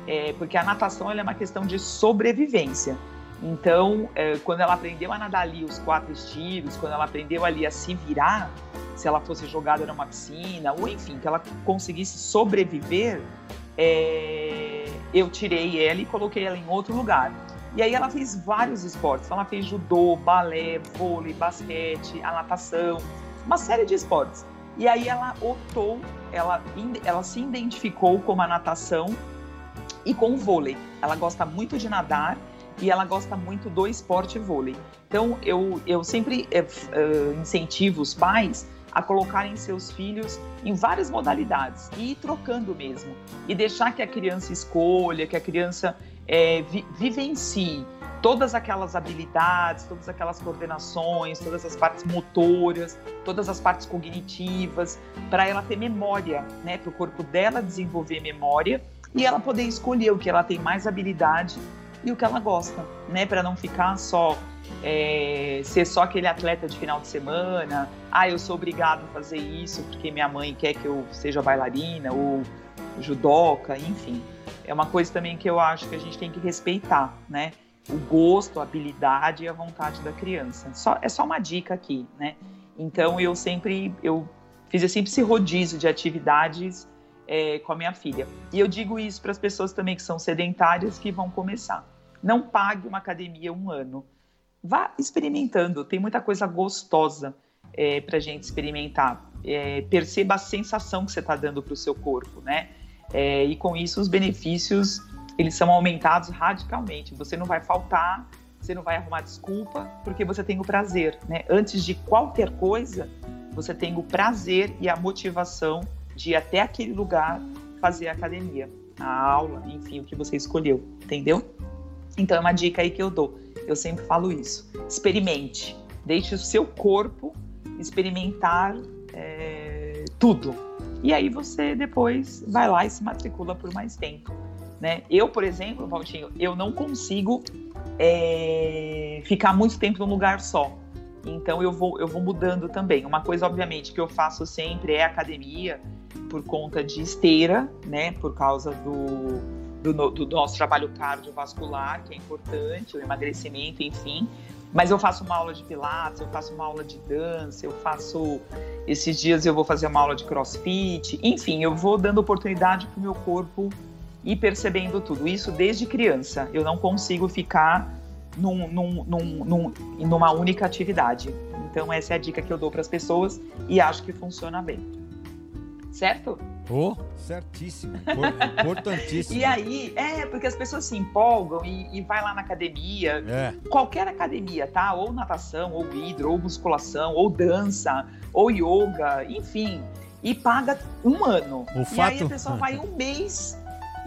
É, porque a natação é uma questão de sobrevivência. Então, é, quando ela aprendeu a nadar ali os quatro estilos, quando ela aprendeu ali a se virar, se ela fosse jogada numa piscina, ou enfim, que ela conseguisse sobreviver, é, eu tirei ela e coloquei ela em outro lugar. E aí ela fez vários esportes. Ela fez judô, balé, vôlei, basquete, a natação, uma série de esportes. E aí ela optou, ela, ela se identificou com a natação e com o vôlei. Ela gosta muito de nadar e ela gosta muito do esporte vôlei. Então eu, eu sempre uh, incentivo os pais a colocarem seus filhos em várias modalidades e ir trocando mesmo e deixar que a criança escolha, que a criança é, vi, vivencie todas aquelas habilidades, todas aquelas coordenações, todas as partes motoras, todas as partes cognitivas, para ela ter memória, né, para o corpo dela desenvolver memória e ela poder escolher o que ela tem mais habilidade e o que ela gosta, né? Para não ficar só é, ser só aquele atleta de final de semana. Ah, eu sou obrigado a fazer isso porque minha mãe quer que eu seja bailarina ou judoca, enfim. É uma coisa também que eu acho que a gente tem que respeitar, né? O gosto, a habilidade e a vontade da criança. Só, é só uma dica aqui, né? Então eu sempre eu fiz sempre esse rodízio de atividades é, com a minha filha. E eu digo isso para as pessoas também que são sedentárias que vão começar. Não pague uma academia um ano. Vá experimentando, tem muita coisa gostosa é, para gente experimentar. É, perceba a sensação que você está dando para o seu corpo, né? É, e com isso os benefícios eles são aumentados radicalmente. Você não vai faltar você não vai arrumar desculpa, porque você tem o prazer, né? Antes de qualquer coisa, você tem o prazer e a motivação de ir até aquele lugar fazer a academia, a aula, enfim, o que você escolheu, entendeu? Então é uma dica aí que eu dou. Eu sempre falo isso. Experimente. Deixe o seu corpo experimentar é, tudo. E aí você depois vai lá e se matricula por mais tempo. Né? Eu, por exemplo, Valtinho, eu não consigo é, ficar muito tempo num lugar só. Então eu vou, eu vou mudando também. Uma coisa, obviamente, que eu faço sempre é academia por conta de esteira, né? Por causa do, do, do nosso trabalho cardiovascular, que é importante, o emagrecimento, enfim. Mas eu faço uma aula de pilates, eu faço uma aula de dança, eu faço. Esses dias eu vou fazer uma aula de crossfit. Enfim, eu vou dando oportunidade para o meu corpo ir percebendo tudo. Isso desde criança. Eu não consigo ficar num, num, num, numa única atividade. Então, essa é a dica que eu dou para as pessoas e acho que funciona bem. Certo? Oh, certíssimo, importantíssimo. e aí, é, porque as pessoas se empolgam e, e vai lá na academia, é. qualquer academia, tá? Ou natação, ou hidro, ou musculação, ou dança, ou yoga, enfim, e paga um ano. O e fato... aí a pessoa vai um mês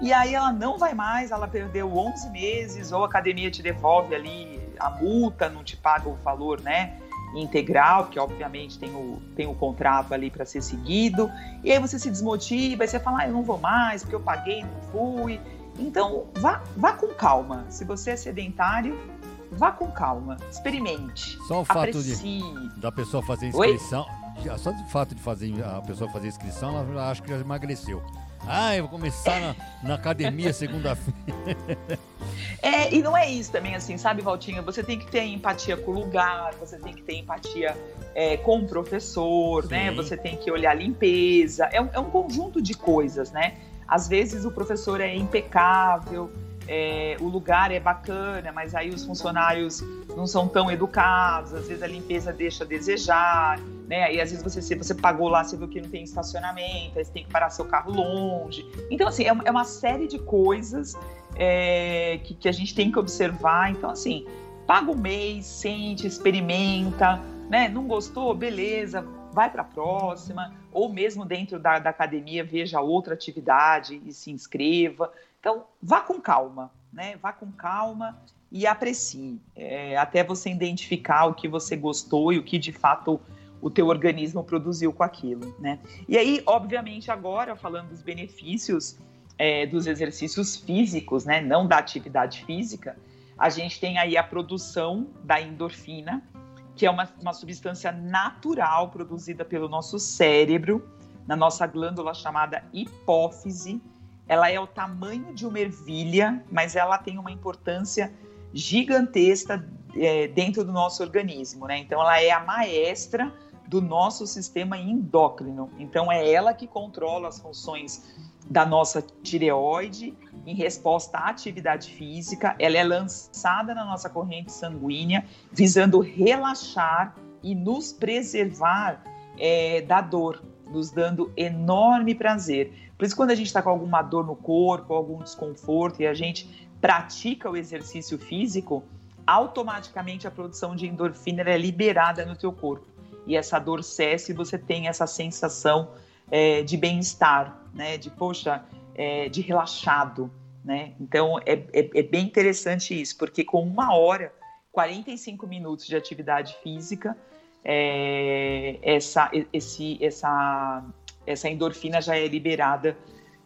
e aí ela não vai mais, ela perdeu 11 meses, ou a academia te devolve ali a multa, não te paga o valor, né? Integral, que obviamente tem o, tem o contrato ali para ser seguido, e aí você se desmotiva, e você fala, ah, eu não vou mais, porque eu paguei, não fui. Então, vá, vá com calma. Se você é sedentário, vá com calma, experimente. Só o fato aprecie. de, da pessoa fazer inscrição, Oi? só o fato de fazer a pessoa fazer inscrição, ela acha que já emagreceu. Ah, eu vou começar na, na academia segunda-feira. É, e não é isso também, assim, sabe, Valtinha? Você tem que ter empatia com o lugar, você tem que ter empatia é, com o professor, né? Sim. né? Você tem que olhar a limpeza. É um, é um conjunto de coisas, né? Às vezes o professor é impecável, é, o lugar é bacana, mas aí os funcionários não são tão educados, às vezes a limpeza deixa a desejar, né? Aí às vezes você, você pagou lá, você viu que não tem estacionamento, aí você tem que parar seu carro longe. Então, assim, é, é uma série de coisas é, que, que a gente tem que observar. Então, assim, paga um mês, sente, experimenta, né? Não gostou? Beleza, vai para a próxima, ou mesmo dentro da, da, academia, veja outra atividade e se inscreva. Então, vá com calma, né? Vá com calma e aprecie, é, até você identificar o que você gostou e o que de fato o teu organismo produziu com aquilo, né? E aí, obviamente, agora falando dos benefícios é, dos exercícios físicos, né? Não da atividade física, a gente tem aí a produção da endorfina, que é uma, uma substância natural produzida pelo nosso cérebro, na nossa glândula chamada hipófise. Ela é o tamanho de uma ervilha, mas ela tem uma importância gigantesca é, dentro do nosso organismo, né? Então, ela é a maestra do nosso sistema endócrino. Então, é ela que controla as funções da nossa tireoide em resposta à atividade física. Ela é lançada na nossa corrente sanguínea, visando relaxar e nos preservar é, da dor, nos dando enorme prazer. Por isso, quando a gente está com alguma dor no corpo, algum desconforto e a gente pratica o exercício físico, automaticamente a produção de endorfina é liberada no teu corpo. E essa dor cessa e você tem essa sensação é, de bem-estar, né? De, poxa, é, de relaxado, né? Então, é, é, é, bem interessante isso, porque com uma hora, 45 minutos de atividade física, é, essa, esse, essa, essa endorfina já é liberada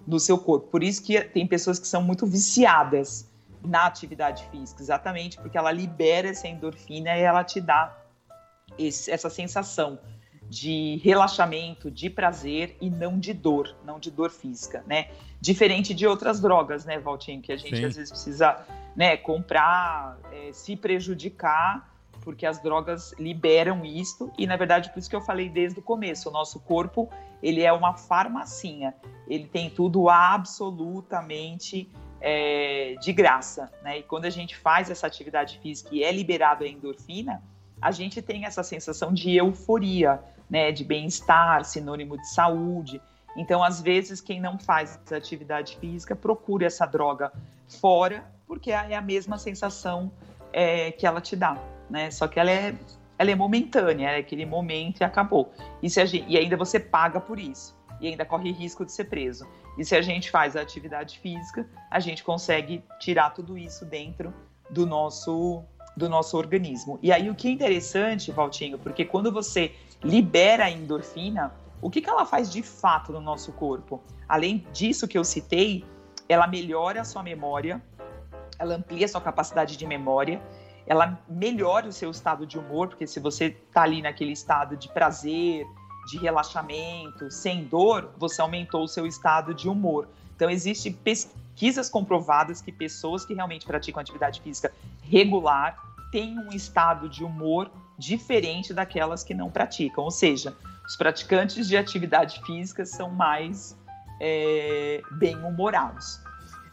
no seu corpo. Por isso que tem pessoas que são muito viciadas na atividade física, exatamente porque ela libera essa endorfina e ela te dá esse, essa sensação de relaxamento, de prazer e não de dor, não de dor física, né? Diferente de outras drogas, né, Valtinho, que a gente Sim. às vezes precisa, né, comprar, é, se prejudicar, porque as drogas liberam isto e na verdade por isso que eu falei desde o começo, o nosso corpo ele é uma farmacinha, ele tem tudo absolutamente é, de graça, né? E quando a gente faz essa atividade física e é liberado a endorfina, a gente tem essa sensação de euforia, né, de bem-estar, sinônimo de saúde. Então, às vezes, quem não faz atividade física procura essa droga fora, porque é a mesma sensação é, que ela te dá, né? Só que ela é, ela é momentânea, é aquele momento e acabou. E, se gente, e ainda você paga por isso. E ainda corre risco de ser preso. E se a gente faz a atividade física, a gente consegue tirar tudo isso dentro do nosso do nosso organismo. E aí o que é interessante, Valtinho, porque quando você libera a endorfina, o que, que ela faz de fato no nosso corpo? Além disso que eu citei, ela melhora a sua memória, ela amplia a sua capacidade de memória, ela melhora o seu estado de humor, porque se você está ali naquele estado de prazer, de relaxamento, sem dor, você aumentou o seu estado de humor. Então, existem pesquisas comprovadas que pessoas que realmente praticam atividade física regular têm um estado de humor diferente daquelas que não praticam. Ou seja, os praticantes de atividade física são mais é, bem-humorados.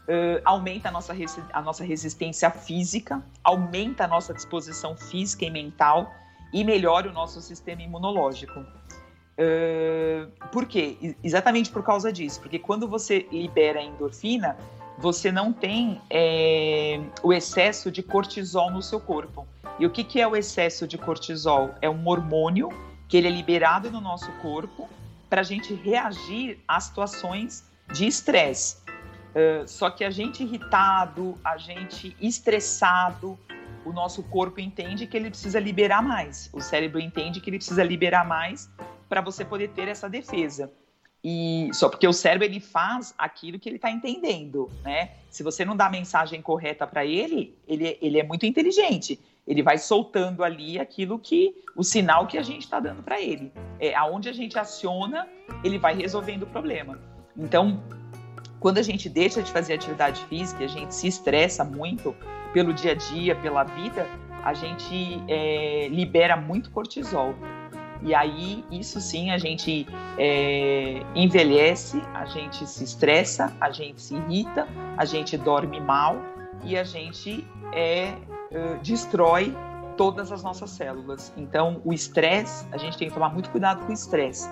Uh, aumenta a nossa, a nossa resistência física, aumenta a nossa disposição física e mental e melhora o nosso sistema imunológico. Uh, por quê? Exatamente por causa disso. Porque quando você libera a endorfina, você não tem é, o excesso de cortisol no seu corpo. E o que, que é o excesso de cortisol? É um hormônio que ele é liberado no nosso corpo para a gente reagir a situações de estresse. Uh, só que a gente irritado, a gente estressado, o nosso corpo entende que ele precisa liberar mais. O cérebro entende que ele precisa liberar mais para você poder ter essa defesa. E só porque o cérebro ele faz aquilo que ele está entendendo, né? Se você não dá a mensagem correta para ele, ele, ele é muito inteligente. Ele vai soltando ali aquilo que o sinal que a gente está dando para ele. É aonde a gente aciona, ele vai resolvendo o problema. Então, quando a gente deixa de fazer atividade física, a gente se estressa muito pelo dia a dia, pela vida, a gente é, libera muito cortisol. E aí, isso sim, a gente é, envelhece, a gente se estressa, a gente se irrita, a gente dorme mal e a gente é, uh, destrói todas as nossas células. Então, o estresse, a gente tem que tomar muito cuidado com o estresse.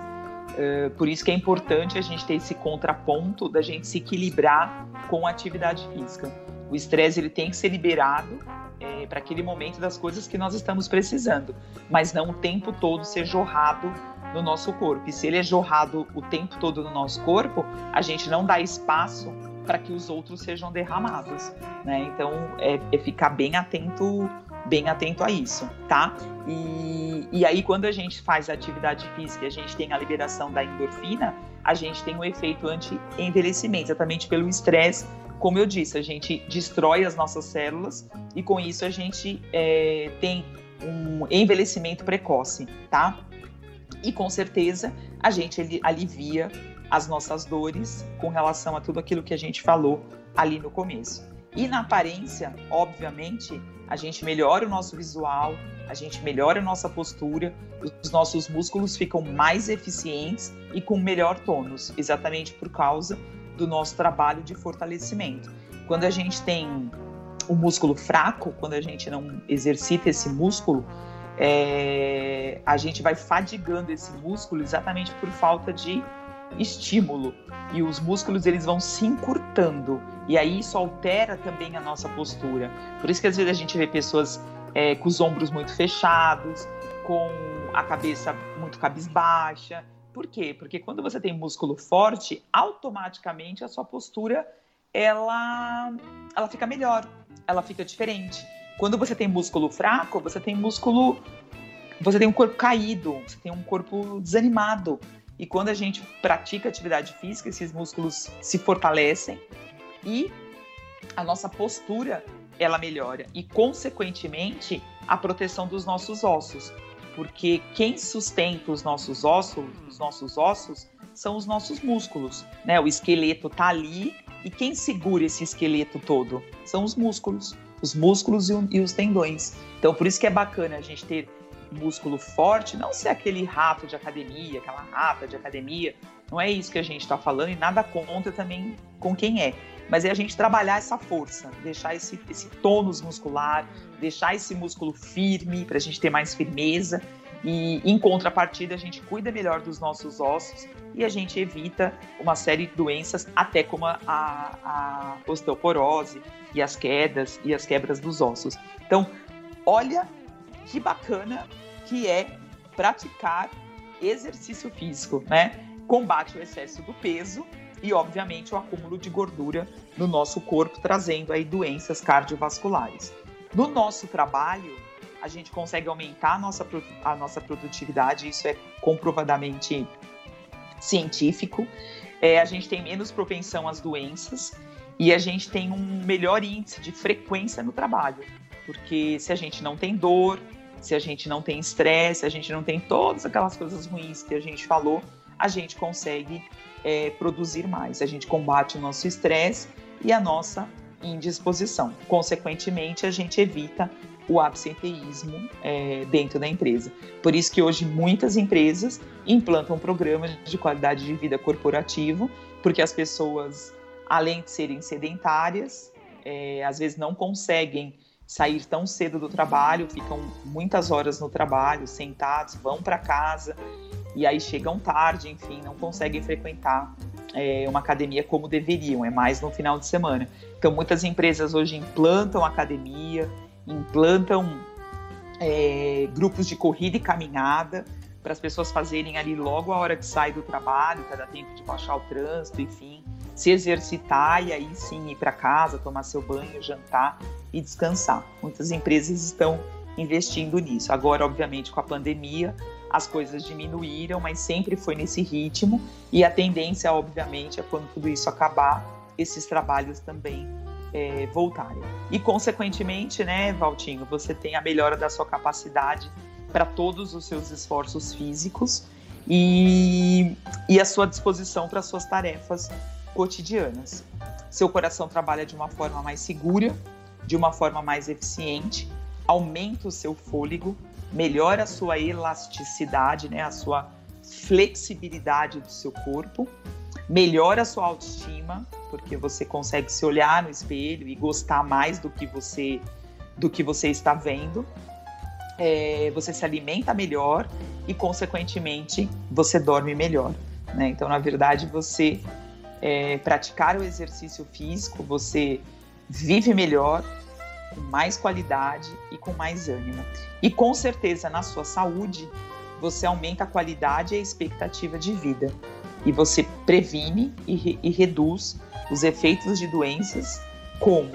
Uh, por isso que é importante a gente ter esse contraponto da gente se equilibrar com a atividade física. O estresse ele tem que ser liberado é, para aquele momento das coisas que nós estamos precisando, mas não o tempo todo ser jorrado no nosso corpo. E se ele é jorrado o tempo todo no nosso corpo, a gente não dá espaço para que os outros sejam derramados, né? Então é, é, ficar bem atento, bem atento a isso, tá? E, e aí quando a gente faz a atividade física, a gente tem a liberação da endorfina, a gente tem um efeito anti-envelhecimento, exatamente pelo estresse como eu disse, a gente destrói as nossas células e com isso a gente é, tem um envelhecimento precoce, tá? E com certeza a gente alivia as nossas dores com relação a tudo aquilo que a gente falou ali no começo. E na aparência, obviamente, a gente melhora o nosso visual, a gente melhora a nossa postura, os nossos músculos ficam mais eficientes e com melhor tônus, exatamente por causa do nosso trabalho de fortalecimento. Quando a gente tem o músculo fraco, quando a gente não exercita esse músculo, é, a gente vai fadigando esse músculo exatamente por falta de estímulo e os músculos eles vão se encurtando e aí isso altera também a nossa postura. Por isso que às vezes a gente vê pessoas é, com os ombros muito fechados, com a cabeça muito cabisbaixa, por quê? Porque quando você tem músculo forte, automaticamente a sua postura ela, ela fica melhor, ela fica diferente. Quando você tem músculo fraco, você tem músculo. Você tem um corpo caído, você tem um corpo desanimado. E quando a gente pratica atividade física, esses músculos se fortalecem e a nossa postura ela melhora e consequentemente a proteção dos nossos ossos porque quem sustenta os nossos ossos, os nossos ossos são os nossos músculos, né? O esqueleto tá ali e quem segura esse esqueleto todo são os músculos, os músculos e, os tendões. Então por isso que é bacana a gente ter músculo forte, não ser aquele rato de academia, aquela rata de academia. Não é isso que a gente está falando e nada contra também com quem é. Mas é a gente trabalhar essa força, deixar esse, esse tônus muscular, deixar esse músculo firme para a gente ter mais firmeza. E em contrapartida, a gente cuida melhor dos nossos ossos e a gente evita uma série de doenças, até como a, a osteoporose e as quedas e as quebras dos ossos. Então, olha que bacana que é praticar exercício físico, né? Combate o excesso do peso e, obviamente, o acúmulo de gordura no nosso corpo, trazendo aí doenças cardiovasculares. No nosso trabalho, a gente consegue aumentar a nossa, a nossa produtividade, isso é comprovadamente científico. É, a gente tem menos propensão às doenças e a gente tem um melhor índice de frequência no trabalho, porque se a gente não tem dor, se a gente não tem estresse, se a gente não tem todas aquelas coisas ruins que a gente falou, a gente consegue é, produzir mais. A gente combate o nosso estresse e a nossa indisposição. Consequentemente, a gente evita o absenteísmo é, dentro da empresa. Por isso que hoje muitas empresas implantam programas de qualidade de vida corporativo, porque as pessoas, além de serem sedentárias, é, às vezes não conseguem sair tão cedo do trabalho, ficam muitas horas no trabalho, sentados, vão para casa e aí chegam tarde, enfim, não conseguem frequentar é, uma academia como deveriam, é mais no final de semana. Então, muitas empresas hoje implantam academia, implantam é, grupos de corrida e caminhada para as pessoas fazerem ali logo a hora que sai do trabalho, para dar tempo de baixar o trânsito, enfim, se exercitar e aí sim ir para casa, tomar seu banho, jantar e descansar. Muitas empresas estão investindo nisso. Agora, obviamente, com a pandemia, as coisas diminuíram, mas sempre foi nesse ritmo e a tendência, obviamente, é quando tudo isso acabar, esses trabalhos também é, voltarem. E, consequentemente, né, Valtinho, você tem a melhora da sua capacidade para todos os seus esforços físicos e, e a sua disposição para suas tarefas cotidianas. Seu coração trabalha de uma forma mais segura, de uma forma mais eficiente, aumenta o seu fôlego, melhora a sua elasticidade, né, a sua flexibilidade do seu corpo, melhora a sua autoestima, porque você consegue se olhar no espelho e gostar mais do que você do que você está vendo. É, você se alimenta melhor e, consequentemente, você dorme melhor. Né? Então, na verdade, você é, praticar o exercício físico, você vive melhor, com mais qualidade e com mais ânimo. E com certeza, na sua saúde, você aumenta a qualidade e a expectativa de vida e você previne e, re e reduz os efeitos de doenças como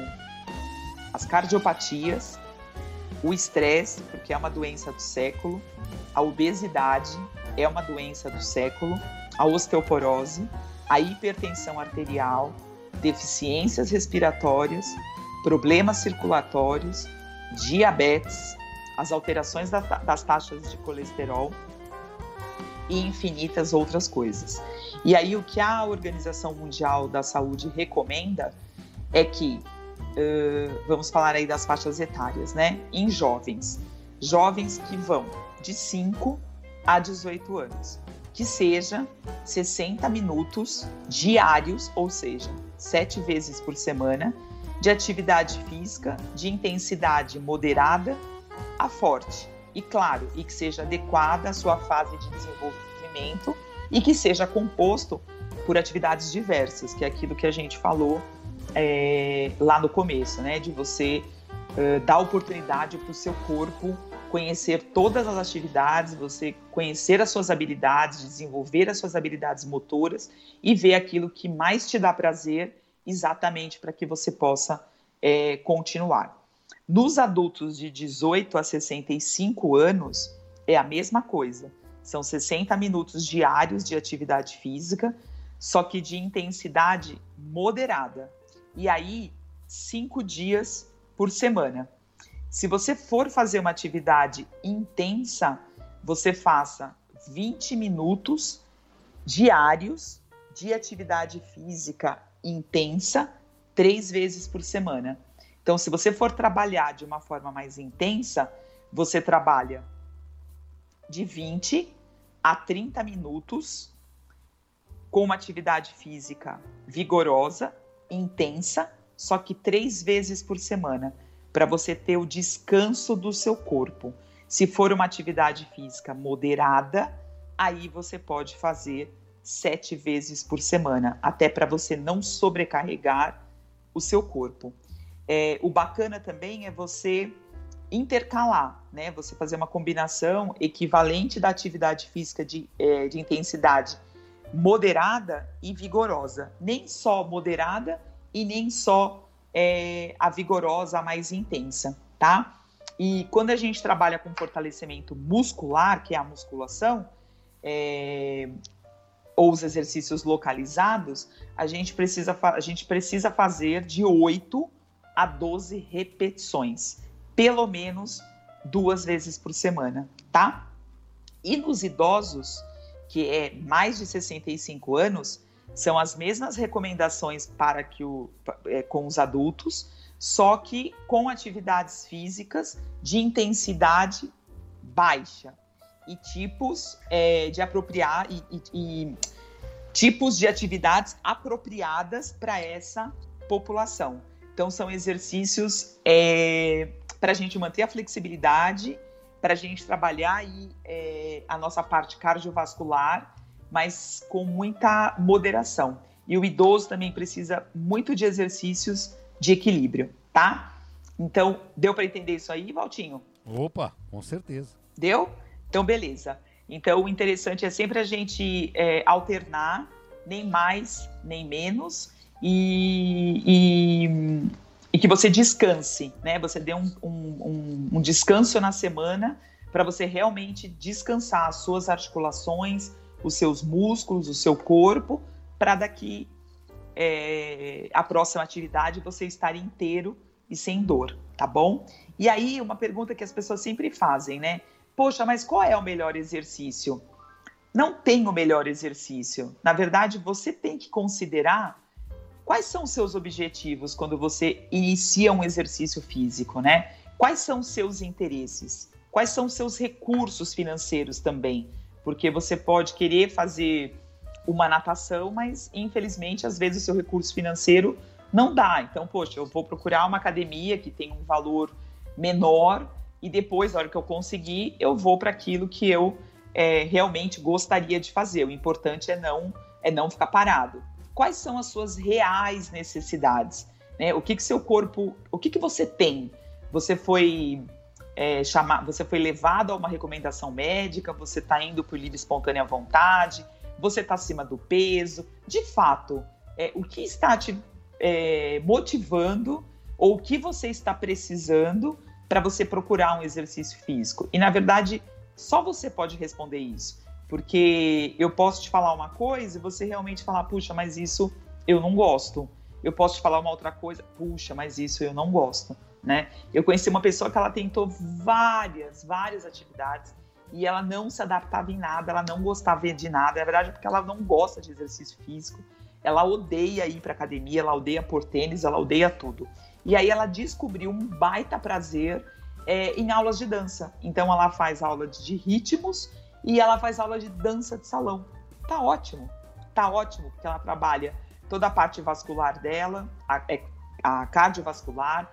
as cardiopatias, o estresse, porque é uma doença do século, a obesidade é uma doença do século, a osteoporose, a hipertensão arterial, deficiências respiratórias, problemas circulatórios, diabetes, as alterações das taxas de colesterol e infinitas outras coisas. E aí o que a Organização Mundial da Saúde recomenda é que uh, vamos falar aí das faixas etárias, né? Em jovens, jovens que vão de 5 a 18 anos, que seja 60 minutos diários, ou seja, sete vezes por semana, de atividade física de intensidade moderada a forte e claro, e que seja adequada à sua fase de desenvolvimento e que seja composto por atividades diversas, que é aquilo que a gente falou é, lá no começo, né? De você uh, dar oportunidade para o seu corpo conhecer todas as atividades, você conhecer as suas habilidades, desenvolver as suas habilidades motoras e ver aquilo que mais te dá prazer, exatamente para que você possa é, continuar. Nos adultos de 18 a 65 anos, é a mesma coisa. São 60 minutos diários de atividade física, só que de intensidade moderada. E aí, cinco dias por semana. Se você for fazer uma atividade intensa, você faça 20 minutos diários de atividade física intensa, três vezes por semana. Então, se você for trabalhar de uma forma mais intensa, você trabalha de 20 a 30 minutos com uma atividade física vigorosa, intensa, só que três vezes por semana, para você ter o descanso do seu corpo. Se for uma atividade física moderada, aí você pode fazer sete vezes por semana, até para você não sobrecarregar o seu corpo. É, o bacana também é você intercalar, né? Você fazer uma combinação equivalente da atividade física de, é, de intensidade moderada e vigorosa. Nem só moderada e nem só é, a vigorosa, a mais intensa, tá? E quando a gente trabalha com fortalecimento muscular, que é a musculação, é, ou os exercícios localizados, a gente precisa, a gente precisa fazer de 8 a 12 repetições, pelo menos duas vezes por semana, tá? E nos idosos, que é mais de 65 anos, são as mesmas recomendações para que o, é, com os adultos, só que com atividades físicas de intensidade baixa e tipos é, de apropriar e, e, e tipos de atividades apropriadas para essa população. Então são exercícios é, para a gente manter a flexibilidade para a gente trabalhar aí, é, a nossa parte cardiovascular, mas com muita moderação. E o idoso também precisa muito de exercícios de equilíbrio, tá? Então, deu para entender isso aí, Valtinho? Opa, com certeza. Deu? Então, beleza. Então, o interessante é sempre a gente é, alternar, nem mais, nem menos, e, e e que você descanse, né? Você dê um, um, um descanso na semana para você realmente descansar as suas articulações, os seus músculos, o seu corpo, para daqui é, a próxima atividade você estar inteiro e sem dor, tá bom? E aí, uma pergunta que as pessoas sempre fazem, né? Poxa, mas qual é o melhor exercício? Não tem o melhor exercício. Na verdade, você tem que considerar Quais são os seus objetivos quando você inicia um exercício físico, né? Quais são os seus interesses? Quais são os seus recursos financeiros também? Porque você pode querer fazer uma natação, mas infelizmente às vezes o seu recurso financeiro não dá. Então, poxa, eu vou procurar uma academia que tem um valor menor e depois, na hora que eu conseguir, eu vou para aquilo que eu é, realmente gostaria de fazer. O importante é não é não ficar parado quais são as suas reais necessidades, né? O que que seu corpo, o que que você tem? Você foi é, chamar, você foi levado a uma recomendação médica, você está indo por livre espontânea vontade, você está acima do peso. De fato, é, o que está te é, motivando ou o que você está precisando para você procurar um exercício físico? E na verdade, só você pode responder isso. Porque eu posso te falar uma coisa e você realmente falar, puxa, mas isso eu não gosto. Eu posso te falar uma outra coisa, puxa, mas isso eu não gosto, né? Eu conheci uma pessoa que ela tentou várias, várias atividades e ela não se adaptava em nada, ela não gostava de nada. Na verdade, é porque ela não gosta de exercício físico. Ela odeia ir para academia, ela odeia por tênis, ela odeia tudo. E aí ela descobriu um baita prazer é, em aulas de dança. Então ela faz aula de ritmos e ela faz aula de dança de salão. Tá ótimo, tá ótimo, porque ela trabalha toda a parte vascular dela, a, é, a cardiovascular,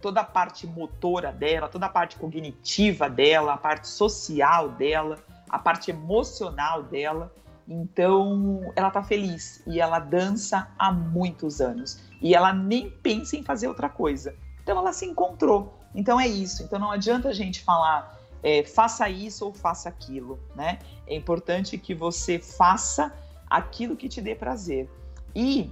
toda a parte motora dela, toda a parte cognitiva dela, a parte social dela, a parte emocional dela. Então, ela tá feliz e ela dança há muitos anos e ela nem pensa em fazer outra coisa. Então, ela se encontrou. Então, é isso. Então, não adianta a gente falar é, faça isso ou faça aquilo, né? É importante que você faça aquilo que te dê prazer. E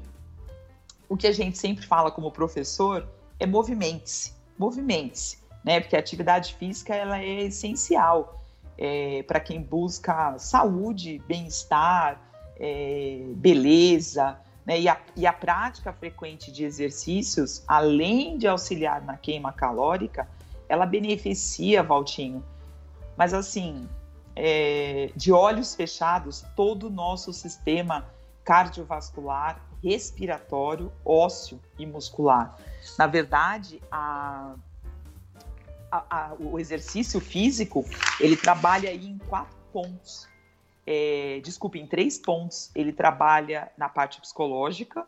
o que a gente sempre fala como professor é movimente-se, movimente-se, né? Porque a atividade física ela é essencial é, para quem busca saúde, bem-estar, é, beleza, né? E a, e a prática frequente de exercícios, além de auxiliar na queima calórica, ela beneficia, Valtinho, mas assim, é, de olhos fechados, todo o nosso sistema cardiovascular, respiratório, ósseo e muscular. Na verdade, a, a, a, o exercício físico ele trabalha aí em quatro pontos. É, desculpe, em três pontos. Ele trabalha na parte psicológica,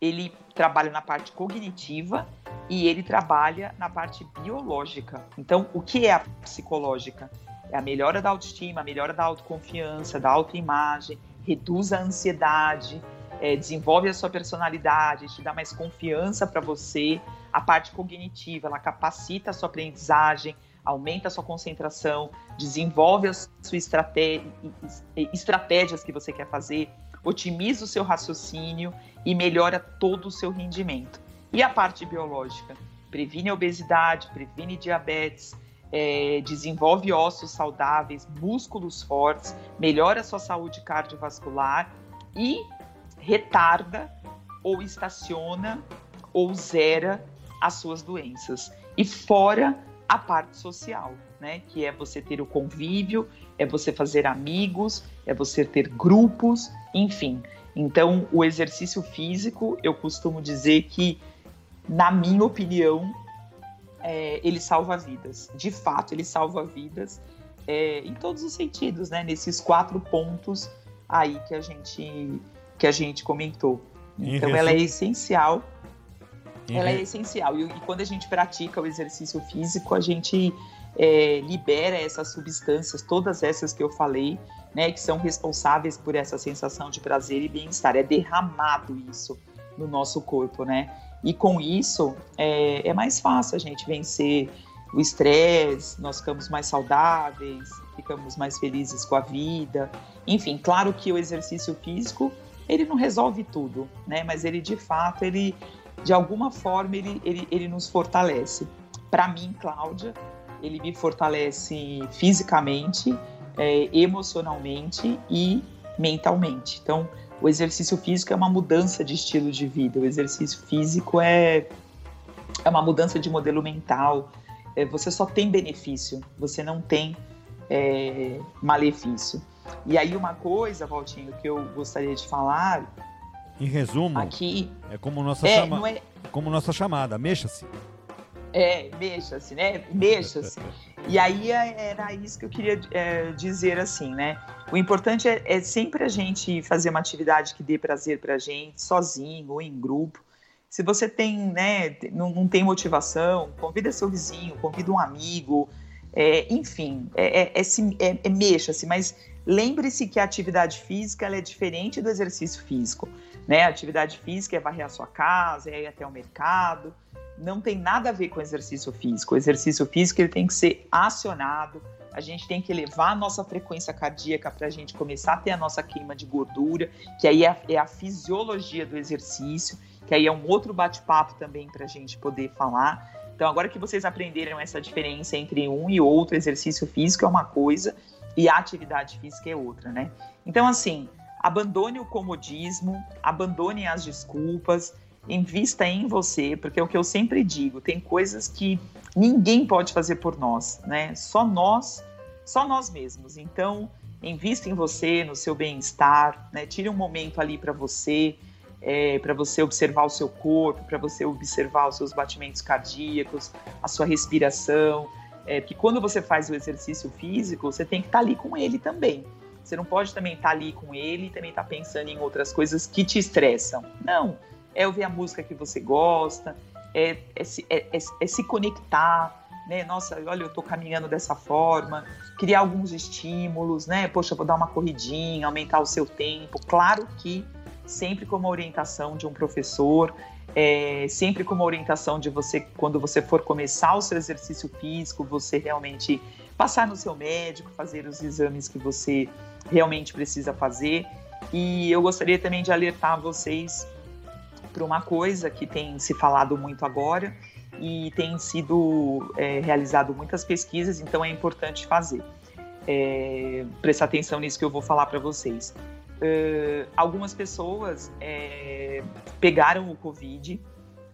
ele trabalha na parte cognitiva e ele trabalha na parte biológica. Então, o que é a psicológica? É a melhora da autoestima, a melhora da autoconfiança, da autoimagem, reduz a ansiedade, é, desenvolve a sua personalidade, te dá mais confiança para você. A parte cognitiva, ela capacita a sua aprendizagem, aumenta a sua concentração, desenvolve a sua estratégia, estratégias que você quer fazer, otimiza o seu raciocínio e melhora todo o seu rendimento. E a parte biológica? Previne a obesidade, previne diabetes, é, desenvolve ossos saudáveis, músculos fortes, melhora a sua saúde cardiovascular e retarda ou estaciona ou zera as suas doenças. E fora a parte social, né? Que é você ter o convívio, é você fazer amigos, é você ter grupos, enfim. Então, o exercício físico, eu costumo dizer que, na minha opinião, é, ele salva vidas. De fato, ele salva vidas é, em todos os sentidos, né? Nesses quatro pontos aí que a gente que a gente comentou. Então, ela é essencial. Ela é essencial. E, e, quando a gente pratica o exercício físico, a gente é, libera essas substâncias, todas essas que eu falei, né, que são responsáveis por essa sensação de prazer e bem-estar. É derramado isso no nosso corpo, né? E com isso é, é mais fácil a gente vencer o estresse, nós ficamos mais saudáveis, ficamos mais felizes com a vida. Enfim, claro que o exercício físico ele não resolve tudo, né? Mas ele de fato ele de alguma forma ele, ele, ele nos fortalece. Para mim, Cláudia, ele me fortalece fisicamente, é, emocionalmente e mentalmente. Então, o exercício físico é uma mudança de estilo de vida. O exercício físico é, é uma mudança de modelo mental. É, você só tem benefício, você não tem é, malefício. E aí uma coisa, Valtinho, que eu gostaria de falar. Em resumo, aqui é como nossa, é, chama... é... como nossa chamada, mexa-se. É, mexa-se, né? Mexa-se. E aí é, era isso que eu queria é, dizer assim, né? O importante é, é, sempre a gente fazer uma atividade que dê prazer pra gente, sozinho ou em grupo. Se você tem, né, não, não tem motivação, convida seu vizinho, convida um amigo, é, enfim, é, é, é, é mexa-se, mas lembre-se que a atividade física é diferente do exercício físico. Né? A atividade física é varrer a sua casa, é ir até o mercado, não tem nada a ver com exercício físico. O exercício físico ele tem que ser acionado, a gente tem que elevar a nossa frequência cardíaca para a gente começar a ter a nossa queima de gordura, que aí é, é a fisiologia do exercício, que aí é um outro bate-papo também para a gente poder falar. Então, agora que vocês aprenderam essa diferença entre um e outro, exercício físico é uma coisa e a atividade física é outra, né? Então, assim, abandone o comodismo, abandone as desculpas, invista em você, porque é o que eu sempre digo, tem coisas que ninguém pode fazer por nós, né? Só nós, só nós mesmos. Então, invista em você, no seu bem-estar, né? Tire um momento ali para você, é, para você observar o seu corpo, para você observar os seus batimentos cardíacos, a sua respiração. É, porque quando você faz o exercício físico, você tem que estar tá ali com ele também. Você não pode também estar tá ali com ele e também estar tá pensando em outras coisas que te estressam. Não é ouvir a música que você gosta, é, é, é, é, é se conectar, né? Nossa, olha, eu estou caminhando dessa forma, criar alguns estímulos, né? Poxa, vou dar uma corridinha, aumentar o seu tempo. Claro que sempre com uma orientação de um professor, é, sempre com uma orientação de você, quando você for começar o seu exercício físico, você realmente passar no seu médico, fazer os exames que você realmente precisa fazer. E eu gostaria também de alertar vocês para uma coisa que tem se falado muito agora e tem sido é, realizado muitas pesquisas, então é importante fazer. É, prestar atenção nisso que eu vou falar para vocês. Uh, algumas pessoas é, pegaram o Covid,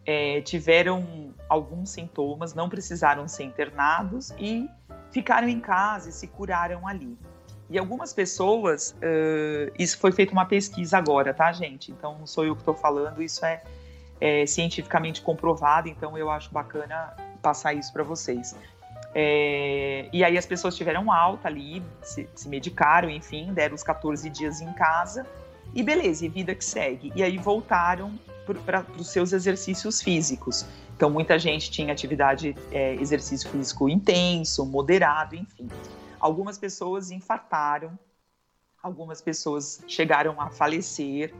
é, tiveram alguns sintomas, não precisaram ser internados e ficaram em casa e se curaram ali. E algumas pessoas, uh, isso foi feita uma pesquisa agora, tá, gente? Então não sou eu que estou falando, isso é, é, cientificamente comprovado, então eu acho bacana passar isso para vocês. É, e aí as pessoas tiveram alta ali, se, se, medicaram, enfim, deram os 14 dias em casa e beleza, e vida que segue. E aí voltaram para os seus exercícios físicos. Então, muita gente tinha atividade, é, exercício físico intenso, moderado, enfim. Algumas pessoas infartaram, algumas pessoas chegaram a falecer.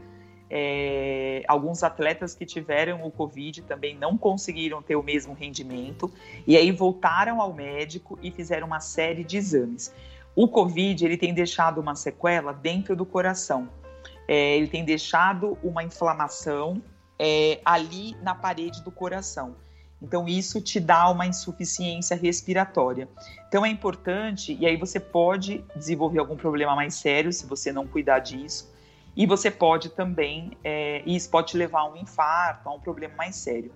É, alguns atletas que tiveram o Covid também não conseguiram ter o mesmo rendimento e aí voltaram ao médico e fizeram uma série de exames. O Covid ele tem deixado uma sequela dentro do coração. É, ele tem deixado uma inflamação é, ali na parede do coração. Então, isso te dá uma insuficiência respiratória. Então, é importante, e aí você pode desenvolver algum problema mais sério se você não cuidar disso. E você pode também, é, isso pode te levar a um infarto, a um problema mais sério.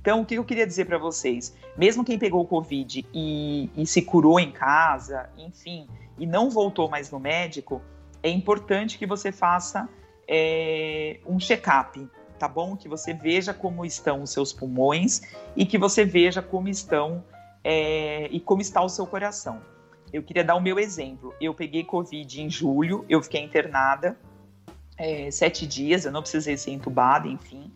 Então, o que eu queria dizer para vocês? Mesmo quem pegou o Covid e, e se curou em casa, enfim, e não voltou mais no médico, é importante que você faça é, um check-up, tá bom? Que você veja como estão os seus pulmões e que você veja como estão é, e como está o seu coração. Eu queria dar o meu exemplo. Eu peguei Covid em julho, eu fiquei internada é, sete dias, eu não precisei ser entubada, enfim.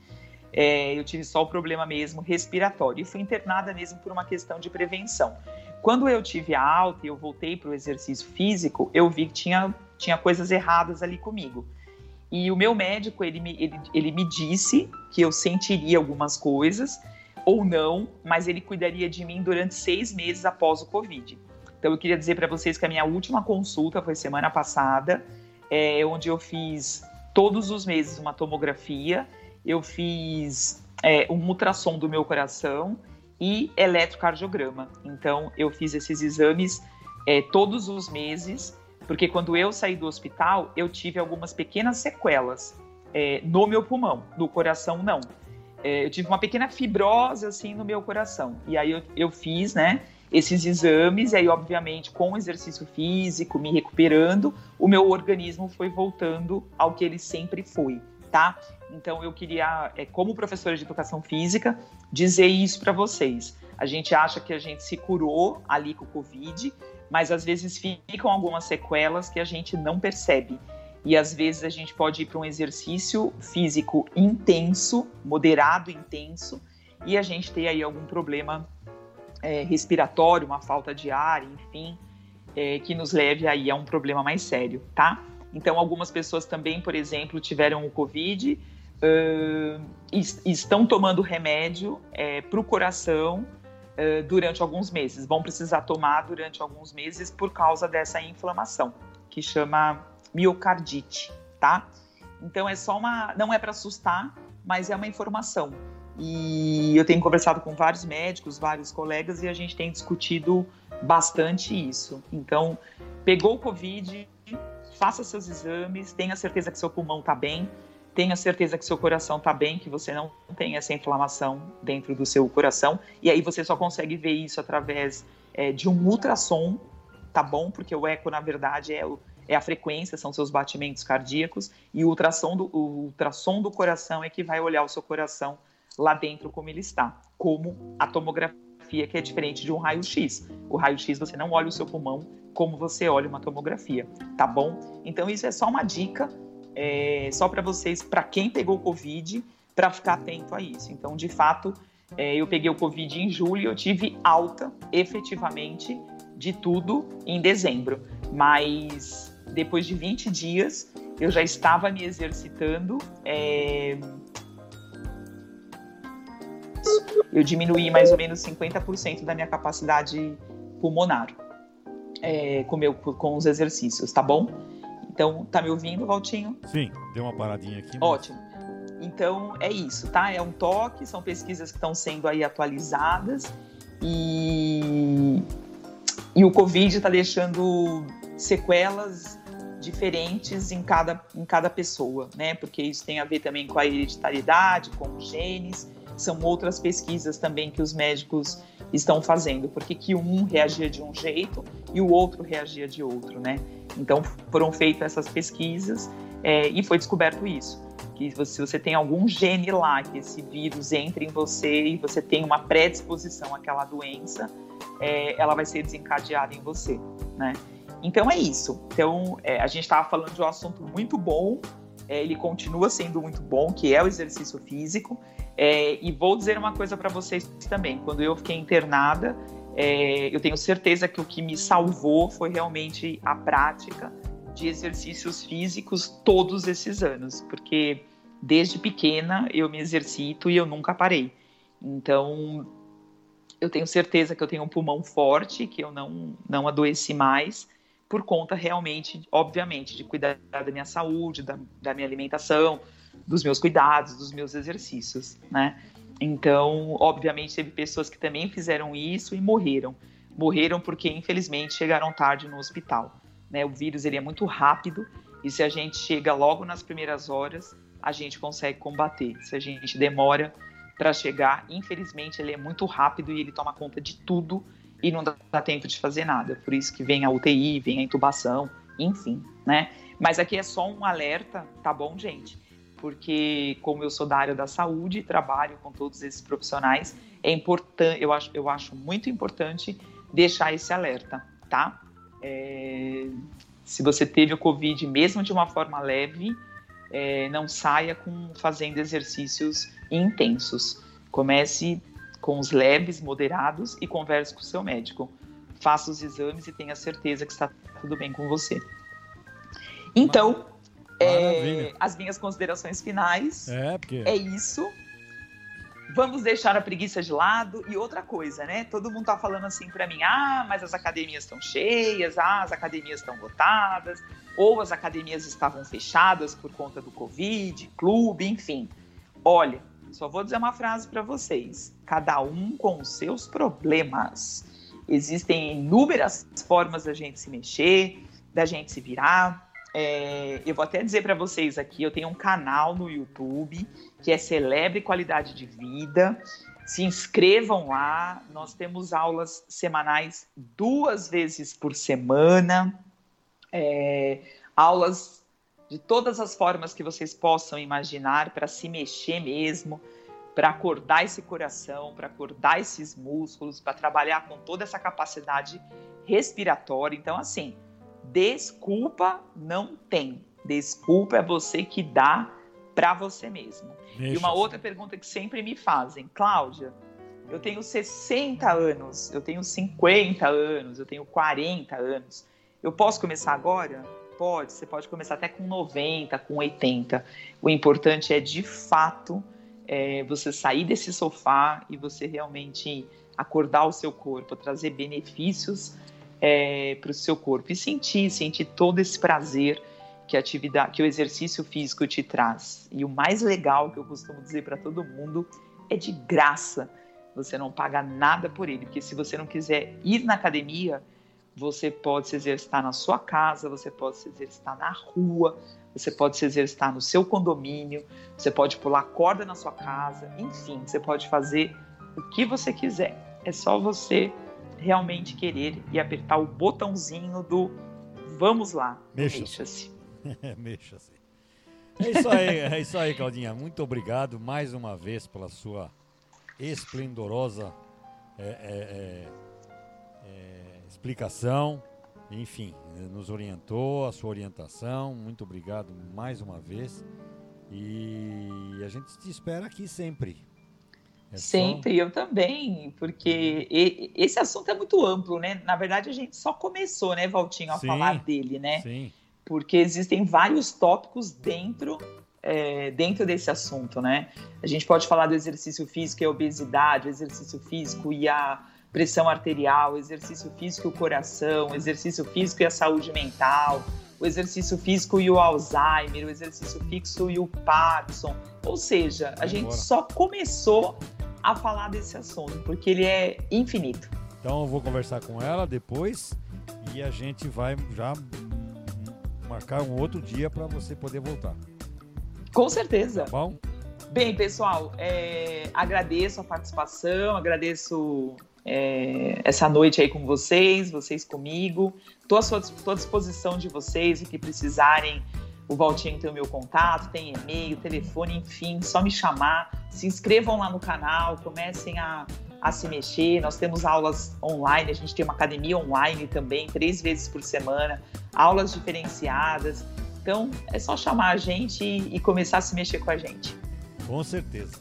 É, eu tive só o problema mesmo respiratório e fui internada mesmo por uma questão de prevenção. Quando eu tive a alta e eu voltei para o exercício físico, eu vi que tinha, tinha coisas erradas ali comigo. E o meu médico, ele me, ele, ele me disse que eu sentiria algumas coisas ou não, mas ele cuidaria de mim durante seis meses após o Covid. Então eu queria dizer para vocês que a minha última consulta foi semana passada, é, onde eu fiz todos os meses uma tomografia eu fiz é, um ultrassom do meu coração e eletrocardiograma. Então, eu fiz esses exames é, todos os meses, porque quando eu saí do hospital, eu tive algumas pequenas sequelas é, no meu pulmão, no coração não. É, eu tive uma pequena fibrose assim no meu coração. E aí eu, eu fiz, né, esses exames, e aí, obviamente, com o exercício físico, me recuperando, o meu organismo foi voltando ao que ele sempre foi, tá? Então eu queria, é, como professora de educação física, dizer isso para vocês. A gente acha que a gente se curou ali com o Covid, mas às vezes ficam algumas sequelas que a gente não percebe. E às vezes a gente pode ir para um exercício físico intenso, moderado, intenso, e a gente ter aí algum problema é, respiratório, uma falta de ar, enfim, é, que nos leve aí a um problema mais sério, tá? Então, algumas pessoas também, por exemplo, tiveram o Covid, uh, estão tomando remédio é, para o coração uh, durante alguns meses. Vão precisar tomar durante alguns meses por causa dessa inflamação, que chama miocardite, tá? Então é só uma. Não é para assustar, mas é uma informação. E eu tenho conversado com vários médicos, vários colegas, e a gente tem discutido bastante isso. Então, pegou o Covid, faça seus exames, tenha certeza que seu pulmão está bem, tenha certeza que seu coração está bem, que você não tem essa inflamação dentro do seu coração. E aí você só consegue ver isso através é, de um ultrassom, tá bom? Porque o eco, na verdade, é, o, é a frequência, são seus batimentos cardíacos, e o ultrassom, do, o ultrassom do coração é que vai olhar o seu coração lá dentro como ele está, como a tomografia, que é diferente de um raio-x. O raio-x você não olha o seu pulmão como você olha uma tomografia, tá bom? Então isso é só uma dica é, só para vocês, para quem pegou Covid, para ficar atento a isso. Então, de fato, é, eu peguei o Covid em julho e eu tive alta, efetivamente, de tudo em dezembro. Mas depois de 20 dias, eu já estava me exercitando. É... Eu diminuí mais ou menos 50% da minha capacidade pulmonar é, com, meu, com os exercícios, tá bom? Então, tá me ouvindo, Valtinho? Sim, deu uma paradinha aqui. Mas... Ótimo. Então, é isso, tá? É um toque, são pesquisas que estão sendo aí atualizadas e, e o Covid está deixando sequelas diferentes em cada, em cada pessoa, né? Porque isso tem a ver também com a hereditariedade, com os genes, são outras pesquisas também que os médicos estão fazendo, porque que um reagia de um jeito e o outro reagia de outro, né? Então foram feitas essas pesquisas é, e foi descoberto isso, que se você tem algum gene lá, que esse vírus entre em você e você tem uma predisposição àquela doença, é, ela vai ser desencadeada em você, né? Então é isso. Então é, a gente estava falando de um assunto muito bom, é, ele continua sendo muito bom, que é o exercício físico. É, e vou dizer uma coisa para vocês também. Quando eu fiquei internada, é, eu tenho certeza que o que me salvou foi realmente a prática de exercícios físicos todos esses anos, porque desde pequena eu me exercito e eu nunca parei. Então, eu tenho certeza que eu tenho um pulmão forte, que eu não, não adoeci mais, por conta realmente, obviamente, de cuidar da minha saúde, da, da minha alimentação, dos meus cuidados, dos meus exercícios, né? Então, obviamente, teve pessoas que também fizeram isso e morreram. Morreram porque, infelizmente, chegaram tarde no hospital. Né? O vírus ele é muito rápido e se a gente chega logo nas primeiras horas, a gente consegue combater. Se a gente demora para chegar, infelizmente, ele é muito rápido e ele toma conta de tudo e não dá tempo de fazer nada. Por isso que vem a UTI, vem a intubação, enfim, né? Mas aqui é só um alerta, tá bom, gente? Porque como eu sou da área da saúde, trabalho com todos esses profissionais, é importante, eu acho, eu acho muito importante deixar esse alerta, tá? É, se você teve o Covid, mesmo de uma forma leve, é, não saia com fazendo exercícios intensos. Comece com os leves, moderados e converse com o seu médico. Faça os exames e tenha certeza que está tudo bem com você. Então, é, as minhas considerações finais é, porque... é isso. Vamos deixar a preguiça de lado. E outra coisa, né? Todo mundo tá falando assim para mim: ah, mas as academias estão cheias, ah, as academias estão lotadas, ou as academias estavam fechadas por conta do Covid, clube, enfim. Olha, só vou dizer uma frase para vocês: cada um com os seus problemas. Existem inúmeras formas da gente se mexer, da gente se virar. É, eu vou até dizer para vocês aqui: eu tenho um canal no YouTube que é Celebre Qualidade de Vida. Se inscrevam lá. Nós temos aulas semanais duas vezes por semana. É, aulas de todas as formas que vocês possam imaginar para se mexer mesmo, para acordar esse coração, para acordar esses músculos, para trabalhar com toda essa capacidade respiratória. Então, assim, desculpa não tem. Desculpa é você que dá para você mesmo. Deixa e uma assim. outra pergunta que sempre me fazem, Cláudia, eu tenho 60 anos, eu tenho 50 anos, eu tenho 40 anos. Eu posso começar agora? Pode, você pode começar até com 90, com 80. O importante é, de fato, é, você sair desse sofá e você realmente acordar o seu corpo, trazer benefícios é, para o seu corpo e sentir, sentir todo esse prazer que a atividade, que o exercício físico te traz. E o mais legal que eu costumo dizer para todo mundo é de graça. Você não paga nada por ele, porque se você não quiser ir na academia, você pode se exercitar na sua casa, você pode se exercitar na rua, você pode se exercitar no seu condomínio, você pode pular corda na sua casa, enfim, você pode fazer o que você quiser. É só você realmente querer e apertar o botãozinho do vamos lá. Mexa-se. Mexa-se. É isso aí, é isso aí, Claudinha. Muito obrigado mais uma vez pela sua esplendorosa é, é, é explicação, enfim, nos orientou, a sua orientação. Muito obrigado mais uma vez. E a gente te espera aqui sempre. É sempre, só... eu também, porque esse assunto é muito amplo, né? Na verdade, a gente só começou, né, Valtinho, a sim, falar dele, né? Sim. Porque existem vários tópicos dentro é, dentro desse assunto, né? A gente pode falar do exercício físico e a obesidade, o exercício físico e a pressão arterial, exercício físico e o coração, exercício físico e a saúde mental, o exercício físico e o Alzheimer, o exercício físico e o Parkinson. Ou seja, a gente só começou a falar desse assunto, porque ele é infinito. Então eu vou conversar com ela depois e a gente vai já marcar um outro dia para você poder voltar. Com certeza. Tá bom? Bem, pessoal, é, agradeço a participação, agradeço é, essa noite aí com vocês, vocês comigo. Estou à, sua, à disposição de vocês, o que precisarem. O Valtinho tem o meu contato, tem e-mail, telefone, enfim, só me chamar. Se inscrevam lá no canal, comecem a, a se mexer. Nós temos aulas online, a gente tem uma academia online também, três vezes por semana, aulas diferenciadas. Então é só chamar a gente e, e começar a se mexer com a gente. Com certeza.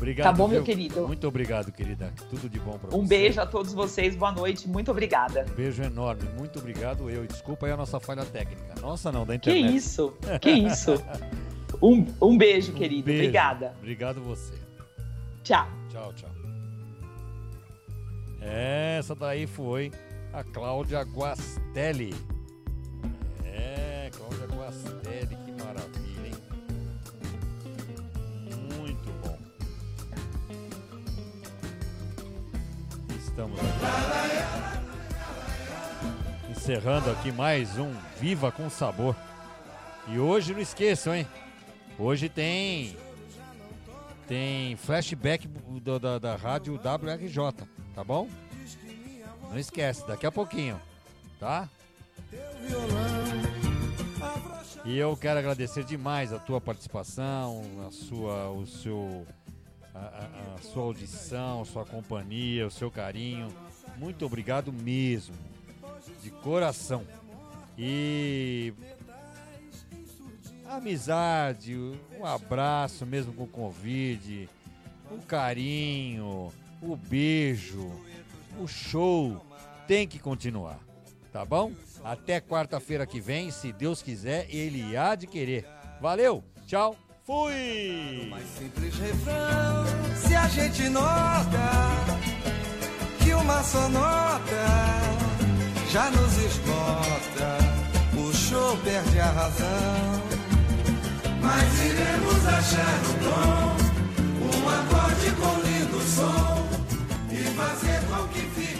Obrigado. Tá bom, meu querido? Muito obrigado, querida. Tudo de bom para um você. Um beijo a todos vocês. Boa noite. Muito obrigada. Um beijo enorme. Muito obrigado eu. Desculpa aí a nossa falha técnica. Nossa, não, da internet. Que isso? Que isso? Um, um beijo, querido. beijo. Obrigada. Obrigado você. Tchau. Tchau, tchau. Essa daí foi a Cláudia Guastelli. É, Cláudia Guastelli, Estamos aqui. Encerrando aqui mais um Viva com Sabor. E hoje não esqueçam, hein? Hoje tem tem flashback da, da rádio WRJ, tá bom? Não esquece, daqui a pouquinho, tá? E eu quero agradecer demais a tua participação, a sua, o seu, a, a, sua audição, sua companhia, o seu carinho. Muito obrigado mesmo, de coração. E amizade, um abraço mesmo com o convite, um carinho, o beijo, o show tem que continuar, tá bom? Até quarta-feira que vem, se Deus quiser, ele há de querer. Valeu, tchau, Fui! O mais simples refrão, se a gente nota que uma sonota já nos esgota, o show perde a razão. Mas iremos achar o dom, um acorde com lindo som e fazer com que fique.